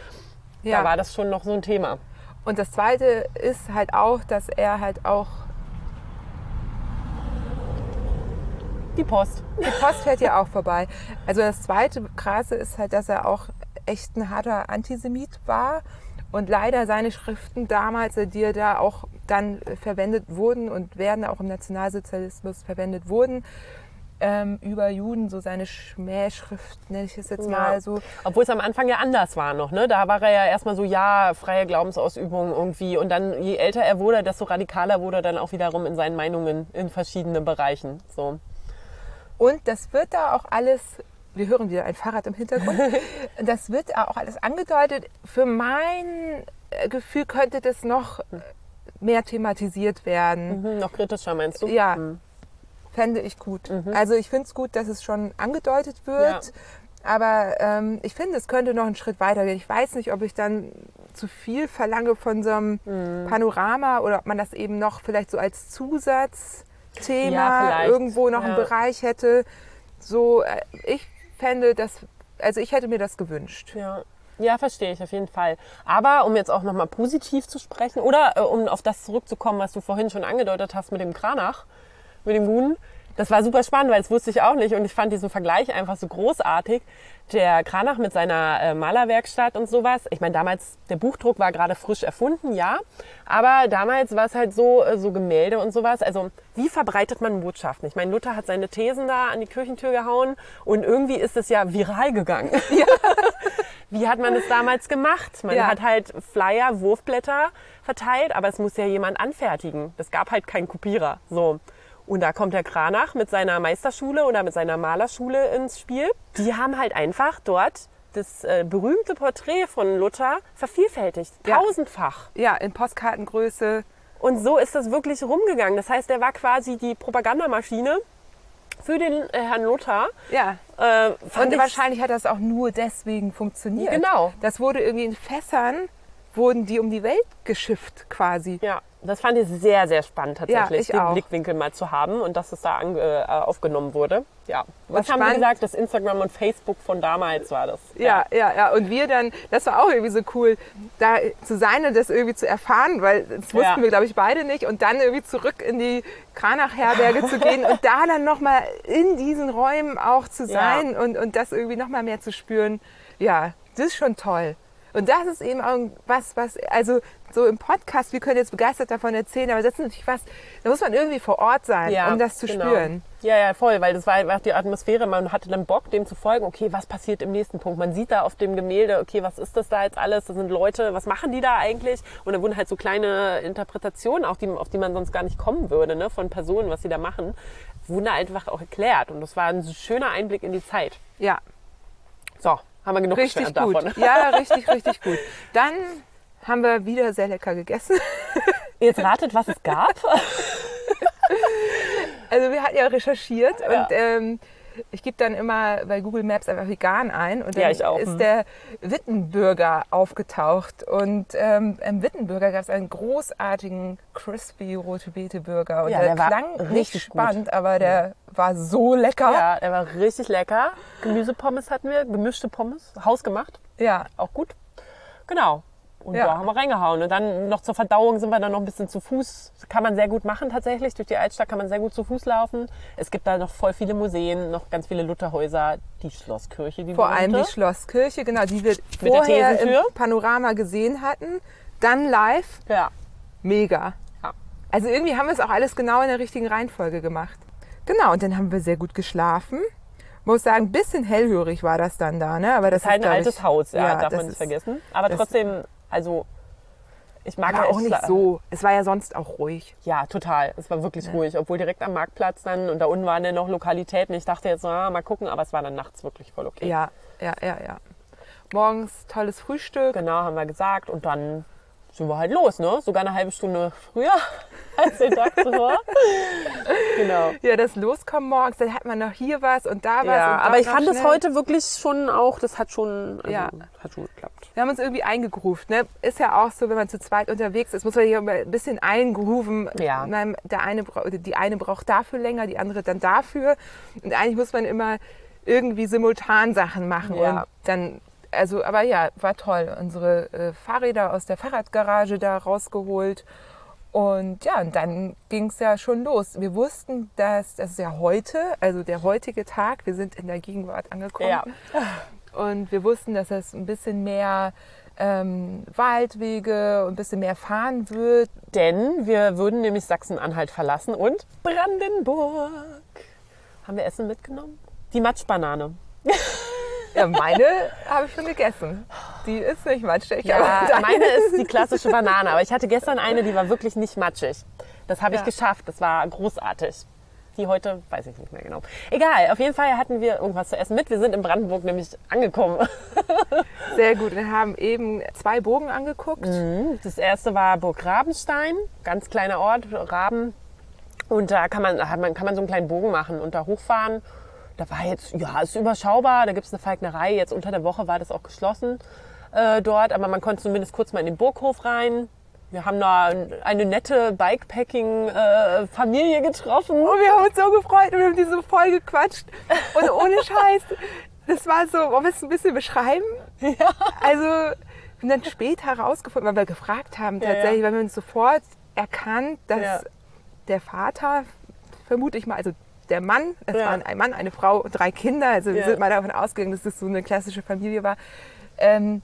ja.
da war das schon noch so ein Thema.
Und das Zweite ist halt auch, dass er halt auch
Die Post.
Die Post fährt ja auch vorbei. Also das zweite Krasse ist halt, dass er auch echt ein harter Antisemit war. Und leider seine Schriften damals, die er da auch dann äh, verwendet wurden und werden auch im Nationalsozialismus verwendet wurden, ähm, über Juden, so seine Schmähschrift, nenne ich es jetzt mal so.
Obwohl es am Anfang ja anders war noch, ne? Da war er ja erstmal so, ja, freie Glaubensausübung irgendwie. Und dann, je älter er wurde, desto radikaler wurde er dann auch wiederum in seinen Meinungen in verschiedenen Bereichen. So.
Und das wird da auch alles, wir hören wieder ein Fahrrad im Hintergrund, das wird auch alles angedeutet. Für mein äh, Gefühl könnte das noch äh, mehr thematisiert werden.
Mhm, noch kritischer meinst du?
Ja,
Mhm.
fände ich gut. Also ich finde es gut, dass es schon angedeutet wird.
Ja.
Aber ähm, ich finde, es könnte noch einen Schritt weiter gehen. Ich weiß nicht, ob ich dann zu viel verlange von so einem
Mhm.
Panorama oder ob man das eben noch vielleicht so als Zusatzthema
Ja,
irgendwo noch einen
Ja.
Bereich hätte. So, äh, ich fände das, also ich hätte mir das gewünscht.
Ja. Ja, verstehe ich auf jeden Fall. Aber um jetzt auch nochmal positiv zu sprechen oder äh, um auf das zurückzukommen, was du vorhin schon angedeutet hast mit dem Kranach, mit dem Guden, das war super spannend, weil das wusste ich auch nicht und ich fand diesen Vergleich einfach so großartig. Der Kranach mit seiner äh, Malerwerkstatt und sowas. Ich meine, damals, der Buchdruck war gerade frisch erfunden, ja. Aber damals war es halt so, äh, so Gemälde und sowas. Also, wie verbreitet man Botschaften? Ich meine, Luther hat seine Thesen da an die Kirchentür gehauen und irgendwie ist es ja viral gegangen. Wie hat man das damals gemacht? Man
Ja.
hat halt Flyer, Wurfblätter verteilt, aber es muss ja jemand anfertigen. Es gab halt keinen Kopierer. So. Und da kommt der Kranach mit seiner Meisterschule oder mit seiner Malerschule ins Spiel. Die haben halt einfach dort das äh, berühmte Porträt von Luther vervielfältigt.
Ja.
Tausendfach.
Ja, in Postkartengröße.
Und so ist das wirklich rumgegangen. Das heißt, er war quasi die Propagandamaschine für den äh, Herrn Luther.
Ja.
Äh,
Und
ich-
wahrscheinlich hat das auch nur deswegen funktioniert.
Genau.
Das wurde irgendwie in Fässern, wurden die um die Welt geschifft quasi.
Ja, das fand ich sehr, sehr spannend tatsächlich,
Ja,
den
auch.
Blickwinkel mal zu haben und dass es da äh, aufgenommen wurde. Ja, was haben wir gesagt? Das Instagram und Facebook von damals war das.
Ja, ja, ja. Und wir dann, das war auch irgendwie so cool, da zu sein und das irgendwie zu erfahren, weil das wussten
Ja.
wir, glaube ich, beide nicht. Und dann irgendwie zurück in die Kranach-Herberge zu gehen und da dann nochmal in diesen Räumen auch zu
Ja.
sein und, und das irgendwie nochmal mehr zu spüren. Ja, das ist schon toll. Und das ist eben auch was, was, also so im Podcast, wir können jetzt begeistert davon erzählen, aber das ist natürlich was, da muss man irgendwie vor Ort sein,
Ja,
um das zu
genau.
spüren.
Ja, ja, voll, weil das war einfach die Atmosphäre. Man hatte dann Bock, dem zu folgen. Okay, was passiert im nächsten Punkt? Man sieht da auf dem Gemälde, okay, was ist das da jetzt alles? Das sind Leute, was machen die da eigentlich? Und da wurden halt so kleine Interpretationen, auch die, auf die man sonst gar nicht kommen würde, ne, von Personen, was sie da machen, wurden da einfach auch erklärt. Und das war ein schöner Einblick in die Zeit.
Ja,
So, haben wir genug
richtig
geschwärmt
gut.
davon.
Ja, richtig, richtig gut. Dann haben wir wieder sehr lecker gegessen.
Jetzt ratet, was es gab.
Also wir hatten ja recherchiert
Ja.
und ähm, ich gebe dann immer bei Google Maps einfach vegan ein und dann
Ja, ich auch.
ist
Mhm.
der Wittenbürger aufgetaucht und ähm, im Wittenbürger gab es einen großartigen crispy rote Beete Burger und
Ja,
der,
der
klang nicht
richtig gut.
spannend, aber der war so lecker.
Ja, der war richtig lecker. Gemüsepommes hatten wir, gemischte Pommes, hausgemacht,
Ja,
auch gut. Genau. Und
Ja.
da haben wir reingehauen. Und dann noch zur Verdauung sind wir dann noch ein bisschen zu Fuß. Kann man sehr gut machen tatsächlich. Durch die Altstadt kann man sehr gut zu Fuß laufen. Es gibt da noch voll viele Museen, noch ganz viele Lutherhäuser, die Schlosskirche, die
vor allem die
berühmte.
Schlosskirche, genau, die wir
der
vorher im. Panorama gesehen hatten, dann live,
Ja.
mega.
Ja.
Also irgendwie haben wir es auch alles genau in der richtigen Reihenfolge gemacht. Genau, und dann haben wir sehr gut geschlafen. Muss sagen, ein bisschen hellhörig war das dann da, ne? Aber das,
Das ist halt ein altes
ich,
Haus, ja, darf
das
man nicht vergessen. Aber trotzdem, also Ich mag
Aber
ja
auch nicht so. Es war ja sonst auch ruhig.
Ja, total. Es war wirklich ruhig. Obwohl direkt am Marktplatz dann und da unten waren ja noch Lokalitäten. Ich dachte jetzt, ah, mal gucken, aber es war dann nachts wirklich voll okay.
Ja, ja, ja, ja. Morgens tolles Frühstück.
Genau, haben wir gesagt. Und dann sind wir halt los, ne? Sogar eine halbe Stunde früher als den Tag zuvor. genau.
Ja, das Loskommen morgens, dann hat man noch hier was und da was.
Ja, aber ich fand es heute wirklich schon auch, das hat schon, also,
Ja.
hat schon geklappt.
Wir haben uns irgendwie eingegruft. Ne? Ist ja auch so, wenn man zu zweit unterwegs ist, muss man hier ein bisschen eingrooven.
Ja.
Man, der eine, die eine braucht dafür länger, die andere dann dafür. Und eigentlich muss man immer irgendwie simultan Sachen machen.
Ja.
Und dann, also, aber ja, war toll. Unsere äh, Fahrräder aus der Fahrradgarage da rausgeholt. Und ja, und dann ging es ja schon los. Wir wussten, dass das ist ja heute, also der heutige Tag, wir sind in der Gegenwart angekommen.
Ja.
Und wir wussten, dass es ein bisschen mehr ähm, Waldwege und ein bisschen mehr fahren wird.
Denn wir würden nämlich Sachsen-Anhalt verlassen und Brandenburg. Haben wir Essen mitgenommen? Die Matschbanane.
Ja, meine habe ich schon gegessen. Die ist nicht matschig.
Ja, meine ist die klassische Banane. Aber ich hatte gestern eine, die war wirklich nicht matschig. Das habe ich
Ja.
geschafft. Das war großartig. Die heute, weiß ich nicht mehr genau. Egal, auf jeden Fall hatten wir irgendwas zu essen mit. Wir sind in Brandenburg nämlich angekommen.
Sehr gut. Wir haben eben zwei Bogen angeguckt.
Das erste war Burg Rabenstein, ganz kleiner Ort, Raben. Und da kann man, hat man, kann man so einen kleinen Bogen machen und da hochfahren. Da war jetzt, ja, ist überschaubar. Da gibt es eine Falknerei. Jetzt unter der Woche war das auch geschlossen äh, dort. Aber man konnte zumindest kurz mal in den Burghof rein. Wir haben da eine nette Bikepacking-Familie getroffen.
Und wir haben uns so gefreut und wir haben die so voll gequatscht. Und ohne Scheiß, das war so, wollen wir es ein bisschen beschreiben?
Ja.
Also, haben dann später herausgefunden, weil wir gefragt haben,
Ja,
tatsächlich,
ja.
weil wir uns sofort erkannt, dass
Ja.
der Vater, vermute ich mal, also der Mann, es
Ja.
waren ein Mann, eine Frau und drei Kinder, also wir
Ja.
sind mal davon ausgegangen, dass das so eine klassische Familie war, ähm,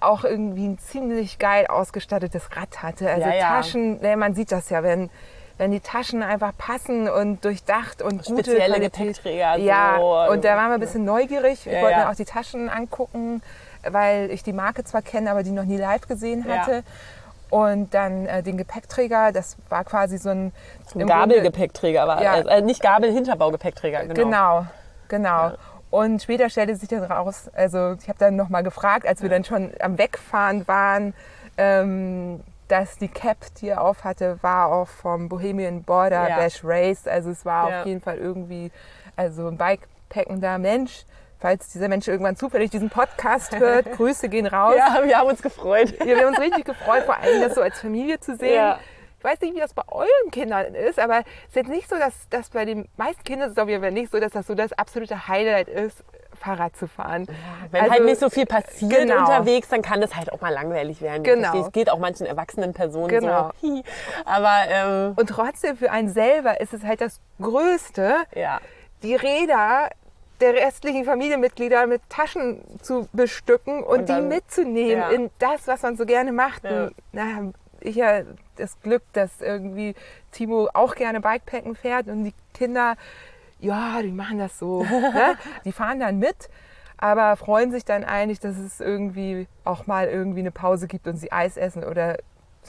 auch irgendwie ein ziemlich geil ausgestattetes Rad hatte. Also
Ja.
Taschen, ne, man sieht das ja, wenn, wenn die Taschen einfach passen und durchdacht und gute
Spezielle. Gepäckträger,
Ja,
so.
und da waren wir ein bisschen neugierig. Wir wollten auch die Taschen angucken, weil ich die Marke zwar kenne, aber die noch nie live gesehen hatte. Und dann äh, den Gepäckträger, das war quasi so ein...
Gabelgepäckträger war
Ja.
äh, nicht Gabel, Hinterbaugepäcktträger, genau.
Genau, genau. Und später stellte sich dann raus, also ich habe dann nochmal gefragt, als wir dann schon am Wegfahren waren, ähm, dass die Cap, die er auf hatte, war auch vom Bohemian Border
Ja.
Bash Race. Also es war
Ja.
auf jeden Fall irgendwie also ein bikepackender Mensch. Falls dieser Mensch irgendwann zufällig diesen Podcast hört, Grüße gehen raus.
Ja, wir haben uns gefreut.
Ja, wir haben uns richtig gefreut, vor allem das so als Familie zu sehen.
Ja.
Ich weiß nicht, wie das bei euren Kindern ist, aber es ist jetzt nicht so, dass das bei den meisten Kindern ist auf jeden Fall nicht so, dass das so das absolute Highlight ist, Fahrrad zu fahren.
Wenn
Also,
halt nicht so viel passiert
genau.
unterwegs, dann kann das halt auch mal langweilig werden.
Genau.
Es geht auch manchen erwachsenen Personen
Genau.
so. Aber ähm,
Und trotzdem für einen selber ist es halt das Größte,
ja,
die Räder der restlichen Familienmitglieder mit Taschen zu bestücken und,
Und dann-
die mitzunehmen
ja.
in das, was man so gerne macht.
Ja.
Na, ich ja das Glück, dass irgendwie Timo auch gerne Bikepacken fährt und die Kinder, ja, die machen das so. ne? Die fahren dann mit, aber freuen sich dann eigentlich, dass es irgendwie auch mal irgendwie eine Pause gibt und sie Eis essen oder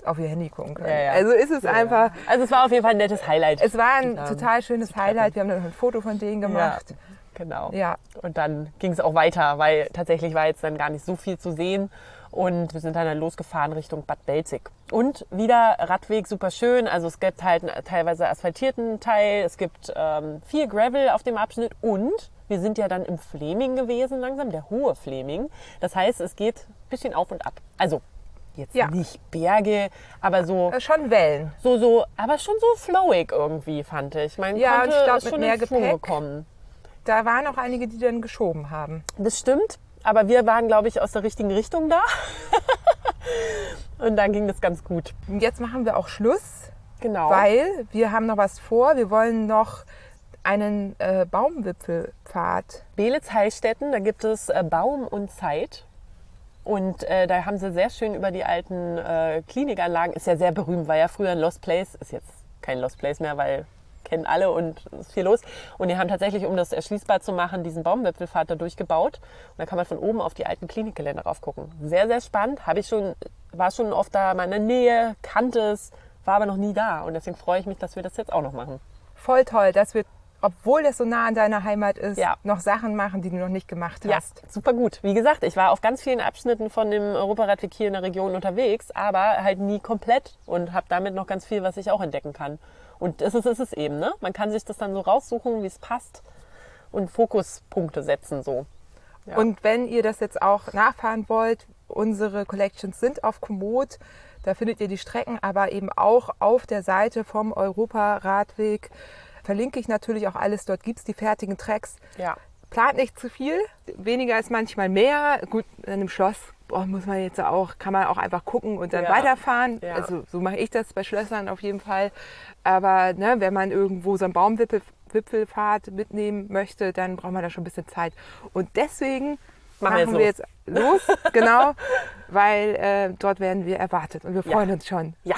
auf ihr Handy gucken können.
Ja, ja.
Also ist es einfach,
also es war auf jeden Fall ein nettes Highlight.
es war ein
Ja.
total schönes Highlight. Wir haben dann noch ein Foto von denen gemacht.
Genau.
Ja.
Und dann ging es auch weiter, weil tatsächlich war jetzt dann gar nicht so viel zu sehen. Und wir sind dann, losgefahren Richtung Bad Belzig. Und wieder Radweg super schön. Also es gibt halt einen teilweise asphaltierten Teil, es gibt ähm, viel Gravel auf dem Abschnitt und wir sind ja dann im Fleming gewesen langsam, der hohe Fleming. Das heißt, es geht ein bisschen auf und ab. Also jetzt
Ja.
nicht Berge, aber so,
Äh, Schon Wellen.
so, so, aber schon so flowig irgendwie, fand ich. Man
Ja,
konnte
ich glaub, mit
schon
mehr
in Schwung
Gepäck.
kommen.
Da waren auch einige, die dann geschoben haben.
Das stimmt, aber wir waren, glaube ich, aus der richtigen Richtung da. Und dann ging das ganz gut.
Und jetzt machen wir auch Schluss,
Genau.
weil wir haben noch was vor. Wir wollen noch einen äh, Baumwipfelpfad.
Belitz-Heilstätten, da gibt es äh, Baum und Zeit. Und äh, da haben sie sehr schön über die alten äh, Klinikanlagen, ist ja sehr berühmt, war ja früher ein Lost Place, ist jetzt kein Lost Place mehr, weil kennen alle und es ist viel los. Und die haben tatsächlich, um das erschließbar zu machen, diesen Baumwipfelpfad da durchgebaut. Und da kann man von oben auf die alten Klinikgelände raufgucken. Sehr, sehr spannend. Habe ich schon, war schon oft da in meiner Nähe, kannte es, war aber noch nie da. Und deswegen freue ich mich, dass wir das jetzt auch noch machen.
Voll toll, dass wir obwohl das so nah an deiner Heimat ist, ja. noch Sachen machen, die du noch nicht gemacht hast.
Ja, super gut. Wie gesagt, ich war auf ganz vielen Abschnitten von dem Europaradweg hier in der Region unterwegs, aber halt nie komplett und habe damit noch ganz viel, was ich auch entdecken kann. Und es ist, ist es eben, ne? Man kann sich das dann so raussuchen, wie es passt und Fokuspunkte setzen so.
Ja. Und wenn ihr das jetzt auch nachfahren wollt, unsere Collections sind auf Komoot. Da findet ihr die Strecken, aber eben auch auf der Seite vom Europaradweg verlinke ich natürlich auch alles. Dort gibt es die fertigen Tracks.
Ja.
Plant nicht zu viel, weniger ist manchmal mehr. Gut, in einem Schloss boah, muss man jetzt auch, kann man auch einfach gucken und dann ja. weiterfahren. Ja. Also so mache ich das bei Schlössern auf jeden Fall. Aber ne, wenn man irgendwo so einen Baumwipfelfahrt mitnehmen möchte, dann braucht man da schon ein bisschen Zeit. Und deswegen machen, machen wir jetzt los, genau, weil äh, dort werden wir erwartet und wir freuen
ja.
uns schon.
Ja,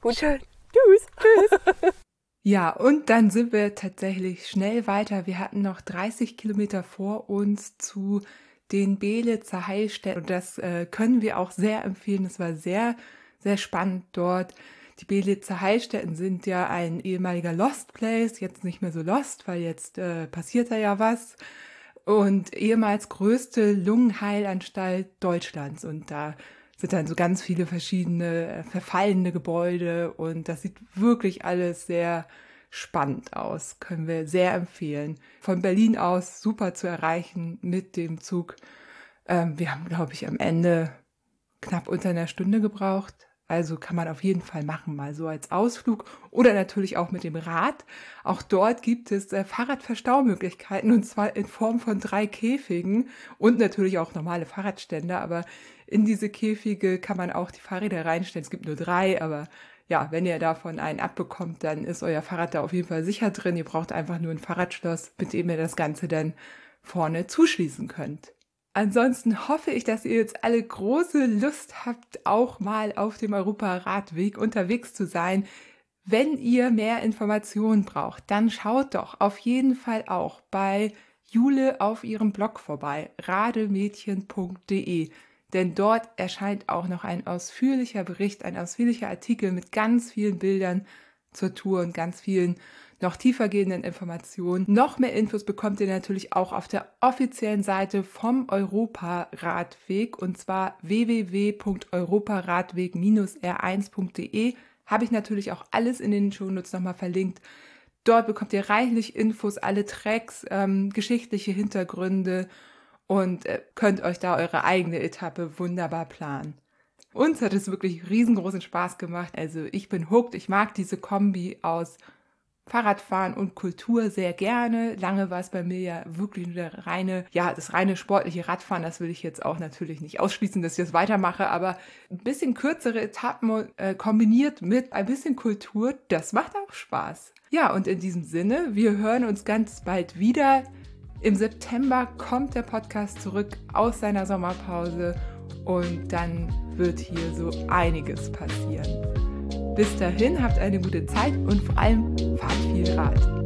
gut. Schön. Tschüss. Tschüss. Ja, und dann sind wir tatsächlich schnell weiter. Wir hatten noch 30 Kilometer vor uns zu den Belitzer Heilstätten. Und das äh, können wir auch sehr empfehlen. Es war sehr, sehr spannend dort. Die Belitzer Heilstätten sind ja ein ehemaliger Lost Place, jetzt nicht mehr so Lost, weil jetzt äh, passiert da ja was. Und ehemals größte Lungenheilanstalt Deutschlands. Und da sind dann so ganz viele verschiedene äh, verfallene Gebäude und das sieht wirklich alles sehr spannend aus. Können wir sehr empfehlen. Von Berlin aus super zu erreichen mit dem Zug. Ähm, wir haben, glaube ich, am Ende knapp unter einer Stunde gebraucht. Also kann man auf jeden Fall machen, mal so als Ausflug oder natürlich auch mit dem Rad. Auch dort gibt es äh, Fahrradverstaumöglichkeiten und zwar in Form von drei Käfigen und natürlich auch normale Fahrradstände. Aber in diese Käfige kann man auch die Fahrräder reinstellen. Es gibt nur drei, aber ja, wenn ihr davon einen abbekommt, dann ist euer Fahrrad da auf jeden Fall sicher drin. Ihr braucht einfach nur ein Fahrradschloss, mit dem ihr das Ganze dann vorne zuschließen könnt. Ansonsten hoffe ich, dass ihr jetzt alle große Lust habt, auch mal auf dem Europaradweg unterwegs zu sein. Wenn ihr mehr Informationen braucht, dann schaut doch auf jeden Fall auch bei Jule auf ihrem Blog vorbei, rademädchen.de denn dort erscheint auch noch ein ausführlicher Bericht, ein ausführlicher Artikel mit ganz vielen Bildern zur Tour und ganz vielen noch tiefergehenden Informationen. Noch mehr Infos bekommt ihr natürlich auch auf der offiziellen Seite vom Europaradweg und zwar www.europaradweg-r1.de. Habe ich natürlich auch alles in den Shownotes nochmal verlinkt. Dort bekommt ihr reichlich Infos, alle Tracks, ähm, geschichtliche Hintergründe und äh, könnt euch da eure eigene Etappe wunderbar planen. Uns hat es wirklich riesengroßen Spaß gemacht. Also ich bin hooked. Ich mag diese Kombi aus Fahrradfahren und Kultur sehr gerne. Lange war es bei mir ja wirklich nur der reine, ja, das reine sportliche Radfahren. Das will ich jetzt auch natürlich nicht ausschließen, dass ich das weitermache, aber ein bisschen kürzere Etappen äh, kombiniert mit ein bisschen Kultur, das macht auch Spaß. Ja, und in diesem Sinne, wir hören uns ganz bald wieder. Im September kommt der Podcast zurück aus seiner Sommerpause und dann wird hier so einiges passieren. Bis dahin habt eine gute Zeit und vor allem fahrt viel Rad.